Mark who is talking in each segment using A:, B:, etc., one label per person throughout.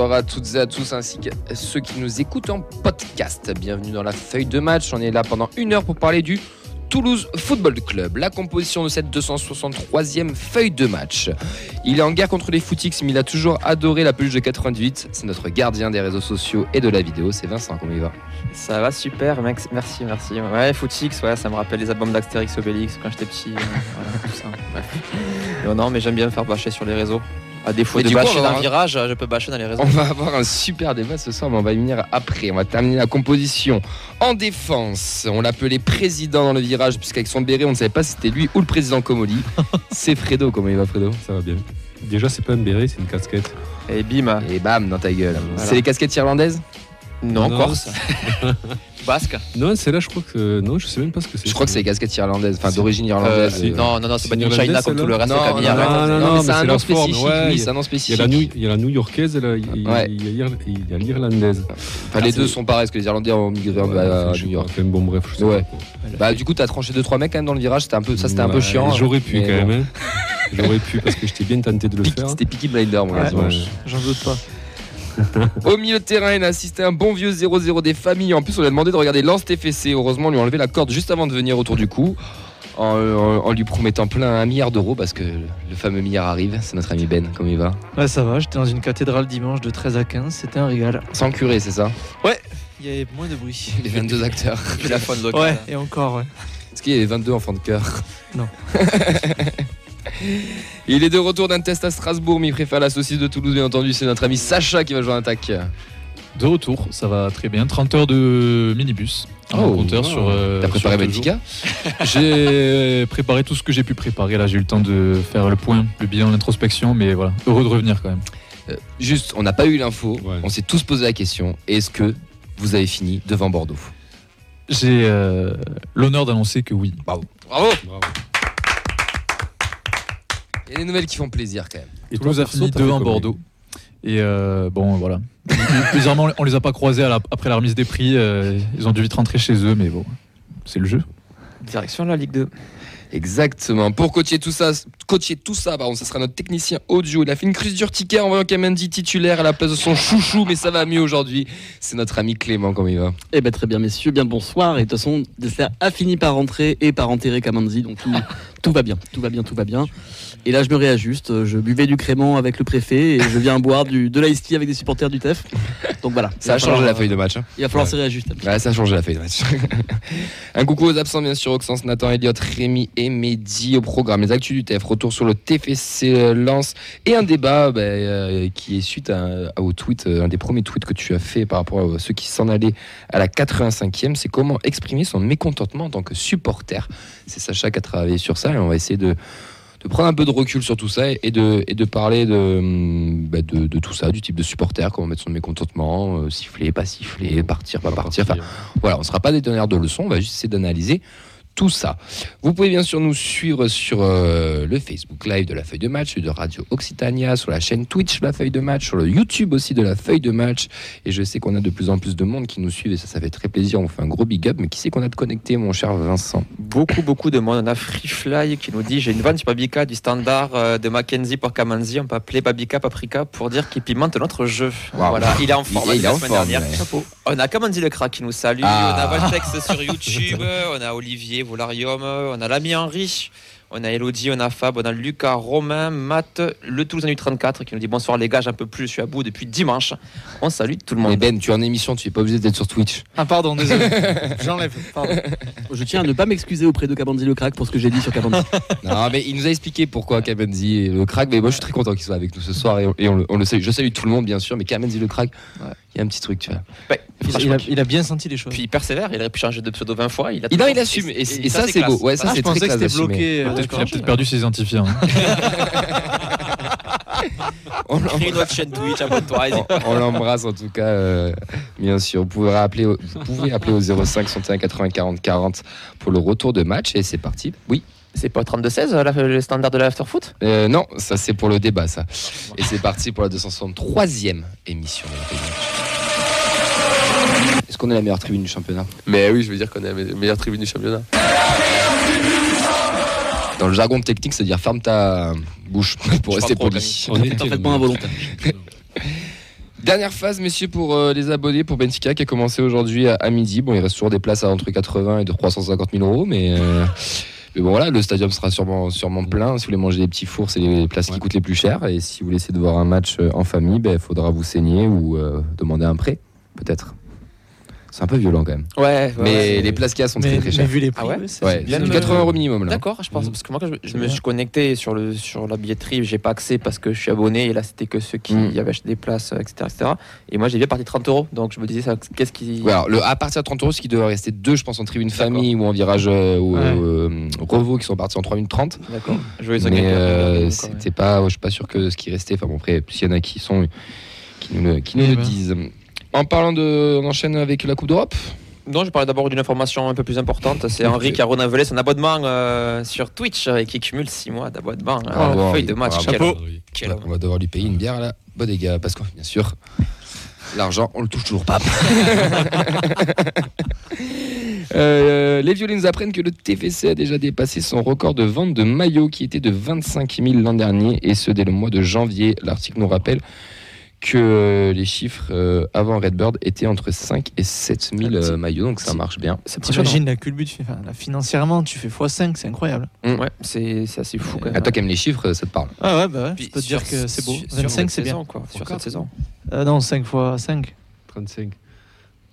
A: bonsoir à toutes et à tous ainsi qu'à ceux qui nous écoutent en podcast. Bienvenue dans la feuille de match. On est là pendant une heure pour parler du Toulouse Football Club, la composition de cette 263e feuille de match. Il est en guerre contre les footix, mais il a toujours adoré la peluche de 98. C'est notre gardien des réseaux sociaux et de la vidéo. C'est Vincent, comment il va?
B: Ça va super, mec. Merci, merci. Ouais, footix, ouais, ça me rappelle les albums d'Astérix Obélix quand j'étais petit. euh, voilà, tout ça. Non, non, mais j'aime bien me faire bâcher sur les réseaux. À défaut
A: Et
B: de
A: du coup,
B: bâcher
A: on va
B: dans le
A: avoir-
B: virage, je peux bâcher dans les réseaux.
A: On va avoir un super débat ce soir, mais on va y venir après. On va terminer la composition. En défense, on l'appelait président dans le virage, puisqu'avec son béret, on ne savait pas si c'était lui ou le président Comoli. C'est Fredo, comment il va Fredo?
C: Ça va bien. Déjà, c'est pas un béret, c'est une casquette.
B: Et bim.
A: Et bam, dans ta gueule.
B: Voilà.
A: C'est les casquettes irlandaises?
B: Non,
C: Non,
B: Corse. Basque.
C: Non, c'est là, je crois que. Non, je sais même pas ce que c'est.
A: Je crois que c'est les casquettes irlandaises, enfin d'origine
B: Euh,
A: irlandaise. euh.
B: non, non, non, c'est pas une China
C: irlandaise,
B: comme tout le
C: celle-là
B: reste
A: Non, non,
C: non, non,
A: c'est un nom spécifique,
C: ouais,
A: oui,
C: il y a-
A: c'est un nom
C: Il y, a
A: spécifique.
C: la New, il y a la New-Yorkaise et la- il y a- l'Irlandaise.
A: Enfin, les deux sont pareils, parce que les Irlandais ont migré
C: Ouais,
A: à New York.
C: bon, bref, je sais.
A: Bah, du coup, t'as tranché 2-3 mecs quand même dans le virage, c'était un peu, ça c'était un peu chiant.
C: J'aurais pu quand même. hein. J'aurais pu parce que j'étais bien tenté de le faire.
A: C'était Peaky Blinder, quasiment.
C: Ouais.
B: J'en doute pas.
A: Au milieu de terrain, il a assisté à un bon vieux 0-0 des familles. En plus, on lui a demandé de regarder Lance TFC. Heureusement, on lui a enlevé la corde juste avant de venir autour du cou. En, en- en lui promettant plein un milliard d'euros parce que le fameux milliard arrive. C'est notre ami Ben, comme il va?
D: Ouais, ça va, j'étais dans une cathédrale dimanche de 13 à 15, c'était un régal.
A: Sans curé, c'est ça?
D: Il y avait moins de bruit.
A: Les 22 acteurs.
B: La faune locale.
D: Ouais, et encore, ouais.
A: Est-ce qu'il y avait 22 enfants de cœur
D: Non.
A: il est de retour d'un test à Strasbourg, mais il préfère la saucisse de Toulouse, bien entendu. C'est notre ami Sacha qui va jouer en attaque.
E: De retour, ça va très bien. 30 heures de minibus. Un
A: Oh,
E: compteur
A: wow.
E: sur. euh,
A: T'as préparé Benfica.
E: J'ai préparé tout ce que j'ai pu préparer. Là, j'ai eu le temps de faire le point, le bilan, l'introspection, mais voilà, heureux de revenir quand même.
A: Euh, Juste, on n'a pas eu l'info.
C: Ouais.
A: On s'est tous posé la question. Est-ce que vous avez fini devant Bordeaux?
E: J'ai euh, l'honneur d'annoncer que oui.
A: Bravo
C: Bravo.
A: Il y a des nouvelles qui font plaisir quand même.
C: Et
E: Toulouse a fini
C: t'as fait
E: devant
C: comment
E: Bordeaux. Et euh, bon, voilà. Bizarrement, on les a pas croisés à la- après la remise des prix. euh, ils ont dû vite rentrer chez eux, mais bon, c'est le jeu.
B: Direction la Ligue 2.
A: Exactement. Pour coacher tout ça, coacher tout ça, pardon, ça sera notre technicien audio. Il a fait une crise d'urticaire en voyant Kamendi titulaire à la place de son chouchou, mais ça va mieux aujourd'hui. C'est notre ami Clément, comment il va?
F: Eh ben très bien messieurs, bien bonsoir. Et de toute façon, dessert a fini par rentrer et par enterrer Kamanzi, donc tout, tout va bien, tout va bien, tout va bien. Et là je me réajuste, je buvais du crément avec le préfet et je viens boire du, de l'ice tea avec des supporters du TEF. Donc voilà.
A: Ça a changé
F: falloir,
A: la feuille de match. hein.
F: Il va falloir
A: Ouais.
F: se réajuster.
A: Ouais, ça a changé la feuille de match. Un coucou aux absents, bien sûr, Oxens, Nathan, Elliott, Rémi et Mehdi au programme. Les actus du TF, retour sur le TFC Lance et un débat bah, euh, qui est suite à, à- au tweet, euh, un des premiers tweets que tu as fait par rapport à ceux qui s'en allaient à la 85e. C'est comment exprimer son mécontentement en tant que supporter. C'est Sacha qui a travaillé sur ça et on va essayer de de prendre un peu de recul sur tout ça et de, et de parler de, hum, bah, de, de tout ça, du type de supporter, comment mettre son mécontentement, euh, siffler, pas siffler, partir, pas partir. Enfin, voilà, on ne sera pas des tonnerres de leçons, on va juste essayer d'analyser tout ça. Vous pouvez bien sûr nous suivre sur euh, le Facebook Live de la feuille de match, de Radio Occitania, sur la chaîne Twitch de la feuille de match, sur le YouTube aussi de la feuille de match. Et je sais qu'on a de plus en plus de monde qui nous suivent et ça, ça fait très plaisir. On fait un gros big up. Mais qui c'est qu'on a de connecté, mon cher Vincent?
B: Beaucoup, beaucoup de monde. On a Freefly qui nous dit J'ai une vanne sur Babika du standard euh, de Mackenzie pour Kamanzi. On peut appeler Babika Paprika pour dire qu'il pimente notre jeu.
A: Waouh.
B: Voilà, il est en forme.
A: Il- il est en forme,
B: dernière.
A: ouais.
B: On a Kamanzi le crack qui nous salue.
A: Ah.
B: On a Valtex sur YouTube. on a Olivier Volarium. On a l'ami Henri. On a Elodie, on a Fab, on a Lucas, Romain, Matt, le Toulousain du 34 qui nous dit bonsoir les gars, j'en peux plus, je suis à bout depuis dimanche. On salue tout le
A: Mais
B: monde.
A: Ben, tu es en émission, tu es pas obligé d'être sur Twitch.
D: Ah, pardon, désolé. J'enlève, pardon.
F: Je tiens à ne pas m'excuser auprès de Kamanzi le crack pour ce que j'ai dit sur Kamanzi.
A: Non, mais il nous a expliqué pourquoi et le crack. Mais moi, je suis très content qu'il soit avec nous ce soir et on, et on le, on le salue. Je salue tout le monde, bien sûr, mais Kamenzi le crack, il
B: Ouais.
A: y a un petit truc, tu vois.
B: Ouais,
D: Il, a, il a bien senti les choses.
B: Puis il persévère, il aurait pu changer de pseudo 20 fois. Il, a
A: Il, non, il assume. Et, et ça, c'est beau. Ouais, ça,
D: Ah, je pensais que c'était bloqué. euh,
E: Peut-être qu'il
D: d'accord.
E: a peut-être perdu ses identifiants. hein.
A: On
B: Crée notre chaîne Twitch, abonne-toi.
A: On, on l'embrasse en tout cas, euh, bien sûr. Vous pouvez, rappeler, au- vous pouvez appeler au 05 61 80 40 40 pour le retour de match et c'est parti. Oui,
B: C'est pas 32-16 là, le standard de l'afterfoot
A: Euh, non, ça c'est pour le débat ça. Et c'est parti pour la 263e émission. de la. Est-ce qu'on est la meilleure tribune du championnat
G: Mais oui, je veux dire qu'on est la me- meilleure tribune du championnat.
A: Dans le jargon technique, c'est-à-dire ferme ta bouche pour
B: Je
A: rester poli.
C: On est
F: Parfaitement involontaire.
A: Dernière phase, messieurs, pour euh, les abonnés pour Benfica qui a commencé aujourd'hui à, à midi. Bon, il reste toujours des places à entre 80 et de 350 000 euros, mais, euh, mais bon, voilà, le stadium sera sûrement, sûrement plein. Si vous voulez manger des petits fours, c'est les places qui coûtent les plus chères. Et si vous voulez essayer de voir un match euh, en famille, il faudra vous saigner ou euh, demander un prêt, peut-être. C'est un peu violent quand même.
B: Ouais, ouais,
A: mais
B: ouais.
A: les places qu'il y a sont
D: Mais,
A: très très
D: mais
A: chères.
D: vu les prix,
B: Ah ouais
D: ouais, c'est-
A: Ouais,
D: c'est bien
A: c'est
D: de-
A: 80 euros minimum là.
B: D'accord, je pense
C: Mhm.
B: parce que moi quand je, me suis connecté sur le sur la billetterie, j'ai pas accès parce que je suis abonné et là c'était que ceux qui
A: Mhm.
B: avaient acheté des places, euh, etc., etc. Et moi j'ai bien parti 30 euros, donc je me disais ça, qu'est-ce qui
A: Ouais, alors, le, à partir de 30 euros, ce qui devrait rester deux, je pense, en tribune famille ou en virage euh, ou
D: Ouais.
A: euh, Revo qui sont partis en 3 minutes 30.
B: D'accord.
A: Mais euh, c'était pas, je suis pas sûr que ce qui restait. Enfin bon, après, s'il y en a qui sont, qui nous le, qui nous
D: Eh
A: le
D: ben.
A: disent. En parlant de, on enchaîne avec la Coupe d'Europe.
B: Non, je parlais d'abord d'une information un peu plus importante. C'est. Henri qui a renouvelé son abonnement euh, sur Twitch et qui cumule 6 mois d'abonnement. à
A: Bravo,
B: la
A: Henri.
B: feuille de match. Quel- quel.
A: On va devoir lui payer une bière à la bodega parce que bien sûr, l'argent, on le touche toujours pas. Euh, les violins nous apprennent que le TFC a déjà dépassé son record de vente de maillots qui était de 25 000 l'an dernier et ce dès le mois de janvier. L'article nous rappelle que euh, les chiffres euh, avant Redbird étaient entre 5 et 7 000 euh, maillots, donc ça marche bien.
D: T'imagines la culbute, enfin, là, financièrement, tu fais x5, c'est incroyable.
B: Ouais, c'est c'est assez fou quand même.
A: À toi qui aimes les chiffres, ça te parle.
D: Ah ouais, bah ouais,
B: Puis
D: je peux te dire que c'est beau.
B: sur- sur
D: 25,
B: cette
D: c'est bien.
B: saison, quoi, sur cette saison.
D: Euh, non, 5 x 5.
C: 35.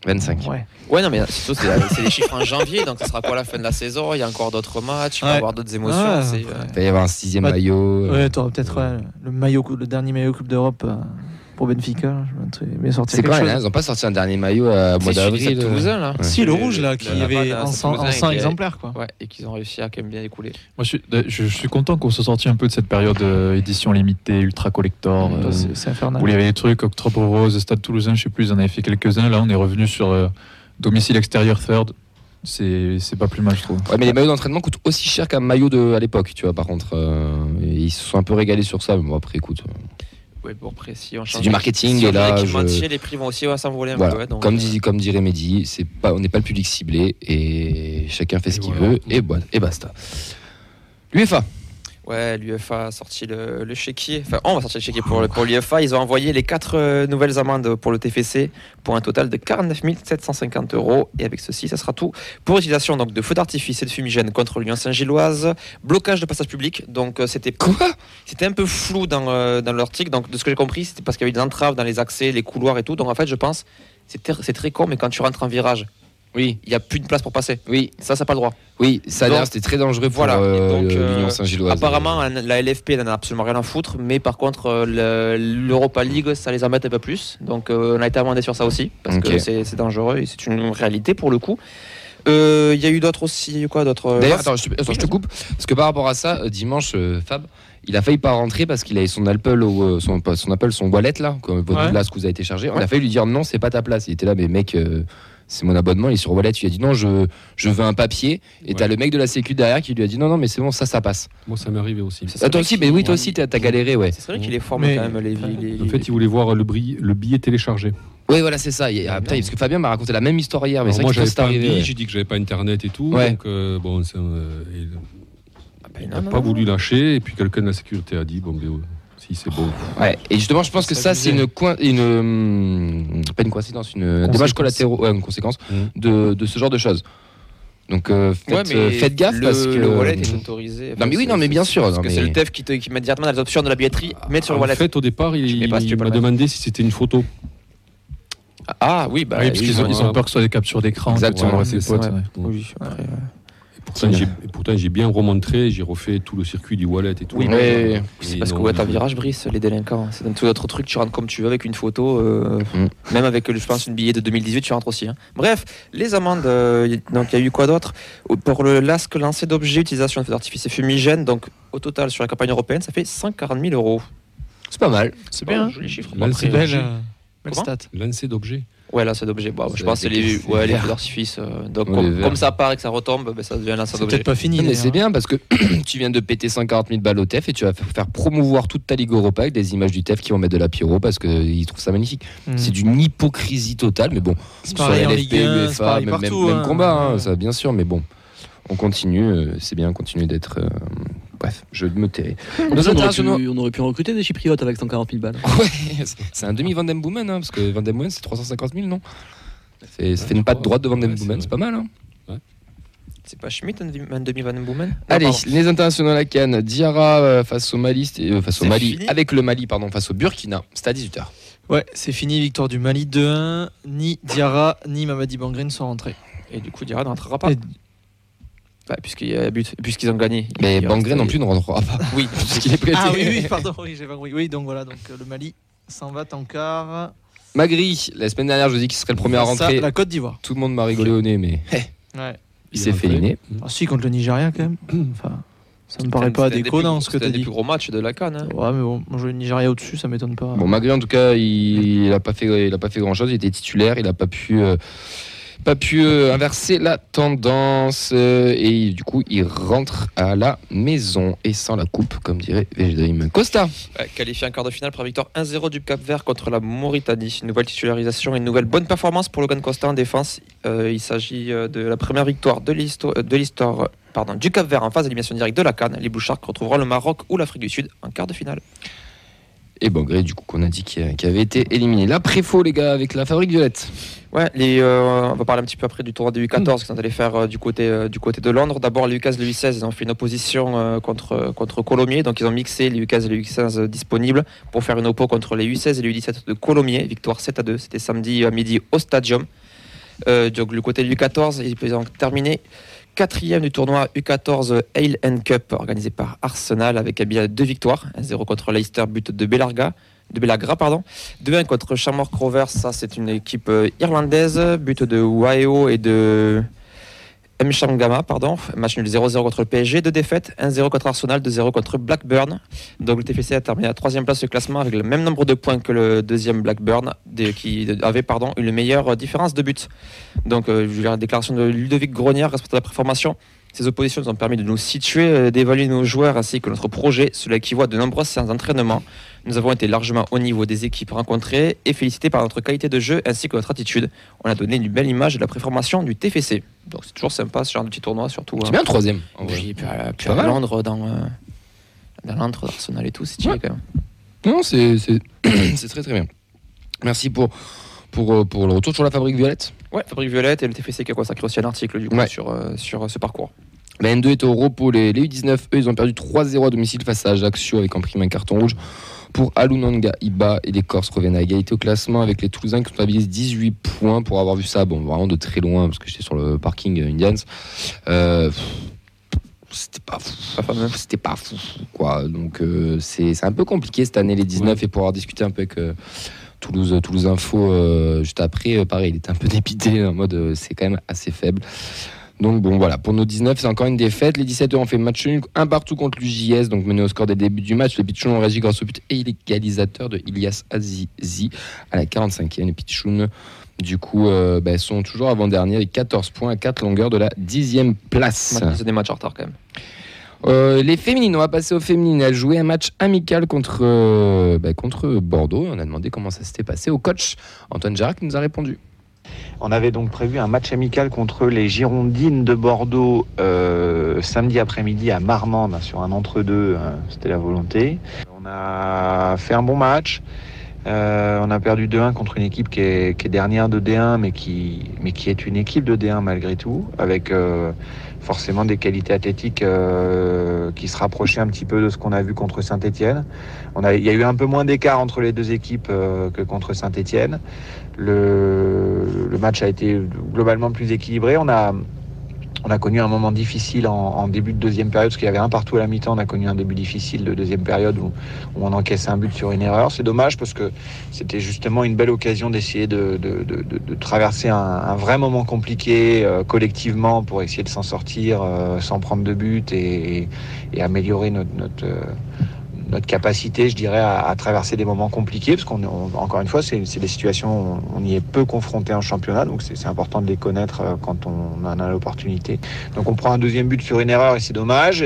A: 25.
D: Ouais.
B: Ouais, non, mais surtout, c'est les chiffres en janvier, donc ça sera quoi la fin de la saison? Il y a encore d'autres matchs, il va y avoir d'autres émotions.
D: Ah, ouais.
A: Il va y avoir un sixième
D: Ouais.
A: maillot.
D: Ouais, t'auras peut-être ouais, le, maillot, le dernier maillot Coupe d'Europe euh, pour Benfica. bien sortir
A: C'est
D: chose.
A: hein, ils n'ont pas sorti un dernier maillot à mois
B: c'est celui
A: d'avril.
B: de
A: euh.
B: Toulousain, là.
A: Ouais.
D: Si, le rouge là, qui avait en
B: c'est
D: 100,
B: Toulousain
D: en 100
B: qui est-
D: exemplaires quoi.
B: Ouais, et qu'ils ont réussi à quand même bien écouler.
E: Moi, je suis, je, je suis content qu'on soit sorti un peu de cette période euh, édition limitée, ultra collector. Euh,
D: c'est- infernal.
E: où il y avait des trucs, Octobre Rose, Stade Toulousain, je sais plus, ils en avaient fait quelques-uns. Là, on est revenu sur euh, domicile extérieur third. C'est c'est pas plus mal, je trouve.
A: Ouais, mais les maillots d'entraînement coûtent aussi cher qu'un maillot de à l'époque, tu vois. Par contre, euh, ils se sont un peu régalés sur ça. Mais bon, après, écoute, euh,
B: Ouais, bon, après, si on
A: C'est du marketing,
B: si
A: et là, je-
B: les prix vont aussi ouais, s'envoler un
A: voilà.
B: peu. ouais, donc,
A: comme,
B: euh,
A: dit, comme dirait Mehdi, c'est pas, on n'est pas le public ciblé et chacun fait ce
C: Et
A: qu'il
C: voilà.
A: veut et, et basta. L'UEFA.
B: Ouais, l'UEFA a sorti le, le chéquier. Enfin, on va sortir le chéquier pour, le- pour l'UEFA. Ils ont envoyé les quatre euh, nouvelles amendes pour le TFC pour un total de 49 750 euros. Et avec ceci, ça sera tout pour utilisation donc, de feux d'artifice et de fumigène contre l'Union Saint-Gilloise, blocage de passage public. Donc, euh, c'était
A: Quoi?
B: c'était un peu flou dans, euh, dans l'article. Donc, de ce que j'ai compris, c'était parce qu'il y avait des entraves dans les accès, les couloirs et tout. Donc, en fait, je pense, c'est très con, mais quand tu rentres en virage,
A: Oui,
B: il n'y a plus de place pour passer.
A: oui,
B: Ça, ça n'a pas le droit.
A: oui. Ça a
B: Donc,
A: l'air, c'était très dangereux pour
B: voilà,
A: euh,
B: euh,
A: l'Union Saint-Gilloise.
B: Apparemment, la LFP n'en a absolument rien à foutre, mais par contre, euh, le- l'Europa League, ça les embête un peu plus. Donc, euh, on a été amendé sur ça aussi, parce que c'est dangereux et c'est une réalité pour le coup. Euh, Il y a eu d'autres aussi, a quoi d'autres
A: D'ailleurs, attends, je te, attends, je te coupe parce que par rapport à ça, dimanche, Fab, il a failli pas rentrer parce qu'il avait son Apple, son, Apple, son wallet là, comme votre
D: Ouais.
A: place que vous avez été chargé. On a failli lui dire non, c'est pas ta place. Il était là, mais mec, euh, c'est mon abonnement. Il est sur wallet. Il a dit non, je, je veux un papier. Et t'as le mec de la Sécu derrière qui lui a dit non, non, mais c'est bon, ça, ça passe.
C: Moi, ça m'est arrivé aussi.
B: C'est
A: Ah, toi
B: vrai
A: aussi,
B: qu'il-
A: mais oui, toi aussi, t'as galéré, ouais.
B: C'est vrai qu'il est fort
D: Mais-
B: quand même, les, les,
C: En fait, il voulait voir le, bri- le billet téléchargé.
A: Oui, voilà, c'est ça. Il- ah, putain, parce que Fabien m'a raconté la même histoire hier, mais c'est
C: moi,
A: vrai que
C: j'avais
A: c'est arrivé.
C: j'ai dit que j'avais pas internet et tout.
A: Ouais.
C: Donc, euh, bon, c'est, euh, il
B: Ah, ben,
C: n'a
B: non,
C: pas voulu lâcher. Et puis, quelqu'un de la sécurité a dit bon, ben, euh, si c'est.
A: Ouais, et justement, je pense que
D: Ça
A: c'est une, coin- une hum, pas une coïncidence, une un dommage collatéraux, ouais, une conséquence
C: Mhm.
A: de, de ce genre de choses. Donc, euh, faites,
B: Ouais, mais
A: euh, faites gaffe
B: le,
A: parce que
B: le wallet est autorisé.
A: Non, mais oui, non, mais bien sûr,
B: Parce
A: non,
B: que
A: mais-
B: c'est le TEF qui, te, qui met directement dans les options de la billetterie, mettre sur le
C: en
B: wallet.
C: fait, au départ, il,
B: si
C: m'a demandé si c'était une photo.
B: Ah oui, bah
E: oui, parce qu'ils ont, ils ont peur que ce soit des captures d'écran.
A: Exactement,
C: c'est
E: ouais.
B: Oui, après,
C: Et pourtant, j'ai, et pourtant, j'ai bien remontré, j'ai refait tout le circuit du wallet et tout.
B: Oui,
A: mais-
C: Et
B: C'est parce que ouais, t'as virage brise les délinquants. C'est dans tout autre truc, tu rentres comme tu veux avec une photo. euh,
A: Mm.
B: Même avec, je pense, une billet de 2018, tu rentres aussi. hein. Bref, les amendes, euh, donc il y a eu quoi d'autre? Pour le LASC lancé d'objets, utilisation de feux d'artifice et fumigène, donc au total sur la campagne européenne, ça fait 140 000 euros.
A: c'est pas mal.
D: C'est bien. hein.
B: Joli chiffre.
C: Là,
B: Après,
C: c'est
D: Belle, euh, belle stat.
C: Lancer d'objets.
B: Ouais, là, c'est d'objets. Bon, je
A: C'est
B: pense que c'est les, ouais, les feux d'artifice. euh, donc, comme, ça part et que ça retombe, ben, ça devient un lancer
D: C'est peut-être pas fini.
A: Non, mais
D: d'ailleurs,
A: c'est
D: hein.
A: bien parce que tu viens de péter 140 000 balles au TEF et tu vas faire promouvoir toute ta Ligue Europa avec des images du TEF qui vont mettre de la pyro parce qu'ils trouvent ça magnifique.
D: Mm.
A: C'est d'une hypocrisie totale, mais bon.
D: C'est pareil en
A: LFP,
D: Ligue 1, c'est
A: UEFA,
D: pareil
A: même,
D: partout.
A: même
D: hein.
A: combat, hein,
D: Ouais.
A: ça bien sûr, mais bon, on continue, euh, c'est bien, continuer d'être. euh, Bref, je me tairai.
F: Aurait
A: internationaux.
F: pu, on aurait pu en recruter des Chypriotes avec 140 000 balles.
A: Ouais, c'est un demi Van Boomen, hein, parce que Van Boomen c'est 350 000, non? C'est- Ça fait une patte droite de Van
C: Ouais, c'est
A: Boomen, c'est pas mal. Hein
B: C'est pas Schmidt, un demi- Van Boomen
A: Allez, les internationaux à la Cannes. Diarra euh, face au Mali, euh, face au
B: C'est
A: Mali, avec le Mali, pardon, face au Burkina. C'était à 18h.
D: Ouais, c'est fini, victoire du Mali 2-1. Ni Diarra, ni Mamadi Bangri ne sont rentrés.
B: Et du coup, Diarra ne rentrera pas.
D: Et-
B: Bah, puisqu'il y a but, puisqu'ils ont gagné.
A: Mais Bangré non plus ne rentrera pas.
B: Oui,
A: Puisqu'il est prêté.
D: Ah oui, oui, pardon, oui, j'ai pas compris. Oui, donc voilà, donc euh, le Mali s'en va en quart.
A: Magri, la semaine dernière, je vous ai dit qu'il serait le premier à rentrer.
D: La Côte d'Ivoire.
A: Tout le monde m'a rigolé au nez, mais
D: Ouais.
A: il s'est fait éliminer.
D: Ah si, contre le Nigeria quand même. Enfin, ça me paraît pas
B: C'était
D: déconnant ce que
B: c'était un des
D: dit.
B: plus gros matchs de la Cannes. hein.
D: Ouais, mais bon, je le Nigeria au-dessus, ça m'étonne pas.
A: Bon, Magri, en tout cas, il, il a pas fait, il a pas fait grand chose. Il était titulaire, il a pas pu, euh, pas pu euh, inverser la tendance euh, et du coup, il rentre à la maison et sans la coupe, comme dirait Végédrim. Costa.
B: Qualifié en quart de finale par victoire 1-0 du Cap Vert contre la Mauritanie. Nouvelle titularisation et une nouvelle bonne performance pour Logan Costa en défense. Euh, il s'agit de la première victoire de l'histoire du Cap Vert en phase d'élimination directe de la Cannes. Les Bouchards retrouveront le Maroc ou l'Afrique du Sud en quart de finale.
A: Et Bangré, du coup, qu'on a dit qui, avait été éliminé. Là, préfaux, les gars, avec la fabrique violette.
B: Ouais, les, euh, on va parler un petit peu après du tournoi des U14 qu'ils sont allés faire euh, du, côté, euh, du côté de Londres. D'abord, les U15 et les U16, ils ont fait une opposition contre, contre Colomiers. Donc, ils ont mixé les U15 et les U16 disponibles pour faire une oppo contre les U16 et les U17 de Colomiers. Victoire 7 à 2. C'était samedi à midi au Stadium. Donc, le côté de l'U14, ils ont terminé quatrième du tournoi U14 Hale Cup organisé par Arsenal avec bien deux victoires. 1-0 contre Leicester, but de Belarga. De Belagra, pardon. 2-1 contre Shamrock Rovers, ça c'est une équipe euh, irlandaise, but de Waeo et de Mchangama, pardon. Match nul 0-0 contre le PSG, deux défaites, 1-0 contre Arsenal, 2-0 contre Blackburn. Donc le TFC a terminé à troisième place du classement avec le même nombre de points que le deuxième Blackburn, qui avait pardon, une meilleure différence de but. Donc euh, la déclaration de Ludovic Grognard, responsable de la formation. Ces oppositions nous ont permis de nous situer, euh, d'évaluer nos joueurs ainsi que notre projet. Cela équivaut à de nombreuses séances d'entraînement. Nous avons été largement au niveau des équipes rencontrées et félicités par notre qualité de jeu ainsi que notre attitude. On a donné une belle image de la préformation du TFC. Donc c'est toujours sympa ce genre de petit tournoi, surtout.
A: C'est
B: hein.
A: bien, troisième. en vrai.
B: Puis, puis à, puis. Londres, dans, euh, dans Londres, d'Arsenal et tout, c'est
A: Ouais.
B: quand même.
A: Non, c'est c'est- c'est très très bien. Merci pour, pour, euh, pour le retour sur la fabrique violette.
B: Ouais, Fabrique Violette et le TFC qui a consacré aussi un article du coup
A: Ouais.
B: sur, euh, sur euh, ce parcours.
A: La N2 est au repos. Les, les U19, eux, ils ont perdu 3-0 à domicile face à Ajaccio avec en prime un carton rouge pour Alunanga Iba. Et les Corses reviennent à égalité au classement avec les Toulousains qui comptabilisent 18 points pour avoir vu ça. Bon, vraiment de très loin parce que j'étais sur le parking euh, Indians. Euh, c'était pas fou. C'était pas fou, quoi. Donc euh, c'est un peu compliqué cette année les 19 et pour avoir discuté un peu avec euh, Toulouse, Toulouse Info euh, juste après, pareil, il était un peu dépité en mode c'est quand même assez faible. Donc bon voilà, pour nos 19, c'est encore une défaite. Les 17 eux ont fait match nul, un partout contre l'UJS, donc mené au score des débuts du match. Les Pichouns ont réagi grâce au but égalisateur de Ilias Azizi à la 45e. Les Pichouns, du coup, euh, bah, sont toujours avant-dernier avec 14 points à 4 longueurs de la 10e place.
B: Ont des matchs en retard quand même.
A: Euh, les féminines, on va passer aux féminines. Elles jouaient un match amical contre, euh, bah, contre Bordeaux. On a demandé comment ça s'était passé au coach Antoine qui nous a répondu.
H: On avait donc prévu un match amical contre les Girondines de Bordeaux euh, samedi après-midi à Marmande sur un entre-deux. euh, C'était la volonté. On a fait un bon match. Euh, on a perdu 2-1 contre une équipe qui est, dernière de D1, mais qui, est une équipe de D1 malgré tout, avec forcément des qualités athlétiques euh, qui se rapprochaient un petit peu de ce qu'on a vu contre Saint-Etienne. Il y a eu un peu moins d'écart entre les deux équipes euh, que contre Saint-Etienne. Le, le match a été globalement plus équilibré. On a, on a connu un moment difficile en, début de deuxième période, parce qu'il y avait un partout à la mi-temps. On a connu un début difficile de deuxième période où, on encaissait un but sur une erreur. C'est dommage parce que c'était justement une belle occasion d'essayer de, traverser un, vrai moment compliqué euh, collectivement pour essayer de s'en sortir euh, sans prendre de but et, améliorer notre, notre, euh, notre capacité, je dirais, à, traverser des moments compliqués, parce qu'on, on- encore une fois, c'est, c'est des situations, où on y est peu confronté en championnat, donc c'est, c'est important de les connaître euh, quand on en a l'opportunité. Donc on prend un deuxième but sur une erreur et c'est dommage.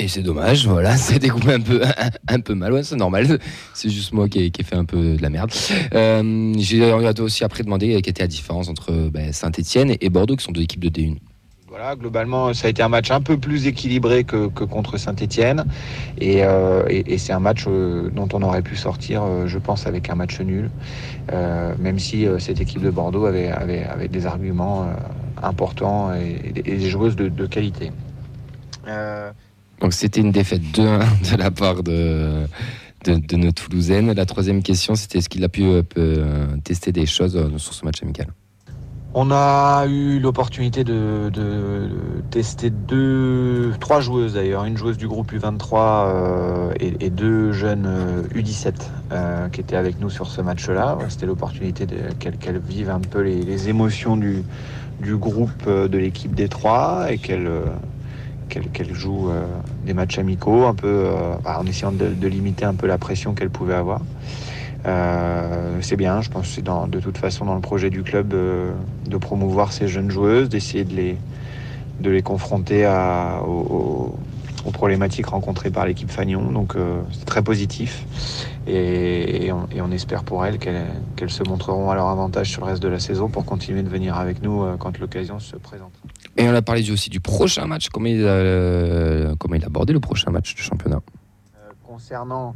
H: Et
A: c'est dommage, voilà, ça découpé un peu, un, peu mal, c'est normal. C'est juste moi qui ai, fait un peu de la merde. Euh, J'ai aussi après demandé quelle était la différence entre Saint-Etienne et Bordeaux, qui sont deux équipes de D1.
H: Globalement, ça a été un match un peu plus équilibré que, que contre Saint-Etienne. Et, euh, et- c'est un match euh, dont on aurait pu sortir, euh, je pense, avec un match nul. Même si cette équipe de Bordeaux avait, avait, des arguments importants et, des joueuses de, qualité.
A: Donc c'était une défaite 2-1 de la part de, de, de nos. La troisième question, c'était est-ce qu'il a pu tester des choses sur ce match amical?
H: On a eu l'opportunité de, tester deux, trois joueuses d'ailleurs, une joueuse du groupe U23 euh, et, deux jeunes euh, U17 euh, qui étaient avec nous sur ce match-là. C'était l'opportunité qu'elles qu'elles vivent un peu les, émotions du, groupe euh, de l'équipe des trois et qu'elles euh, jouent euh, des matchs amicaux un peu euh, bah, en essayant de, de limiter un peu la pression qu'elles pouvaient avoir. Euh, c'est bien, je pense que c'est dans- de toute façon dans le projet du club euh, de promouvoir ces jeunes joueuses, d'essayer de les, de les confronter à, aux, problématiques rencontrées par l'équipe Fagnon. Donc euh, c'est très positif et, et on, et on espère pour elles qu'elles qu'elles se montreront à leur avantage sur le reste de la saison pour continuer de venir avec nous euh, quand l'occasion se présente.
A: Et on a parlé aussi du prochain match. Comment il a, euh, comment il a abordé le prochain match du championnat?
H: Concernant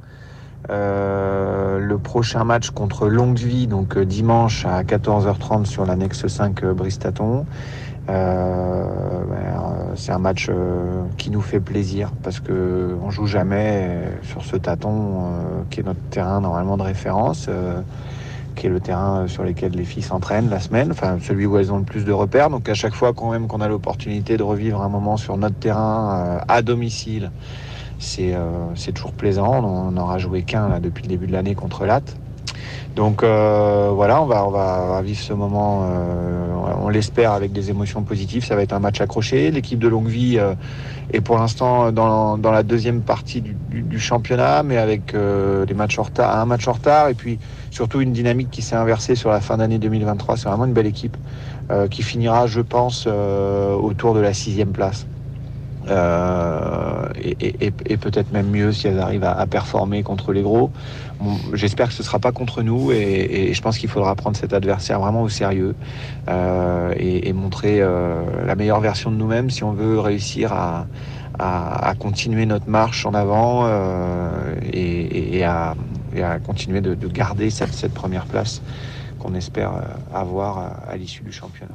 H: euh, le prochain match contre Longuevie, donc euh, dimanche à 14h30 sur l'annexe 5 euh, Bristaton, ben, c'est un match qui nous fait plaisir parce que on joue jamais sur ce tâton qui est notre terrain normalement de référence. qui est le terrain sur lequel les filles s'entraînent la semaine, enfin celui où elles ont le plus de repères. Donc à chaque fois quand même qu'on a l'opportunité de revivre un moment sur notre terrain à domicile, c'est euh, toujours plaisant. On n'aura joué qu'un depuis le début de l'année contre Latte. Donc euh, voilà, on va, on va, vivre ce moment, euh, on l'espère, avec des émotions positives. Ça va être un match accroché. L'équipe de Longuevie euh, est pour l'instant dans, dans la deuxième partie du, du- du championnat, mais avec euh, des matchs en retard, un match en retard, et puis surtout une dynamique qui s'est inversée sur la fin d'année 2023. C'est vraiment une belle équipe euh, qui finira, je pense, euh, autour de la sixième place. Euh, et peut-être même mieux si elles arrivent à, performer contre les gros. J'espère que ce ne sera pas contre nous et, je pense qu'il faudra prendre cet adversaire vraiment au sérieux euh, et, montrer euh, la meilleure version de nous-mêmes si on veut réussir à, continuer notre marche en avant et, à, continuer de, de garder cette, première place qu'on espère avoir à l'issue du championnat.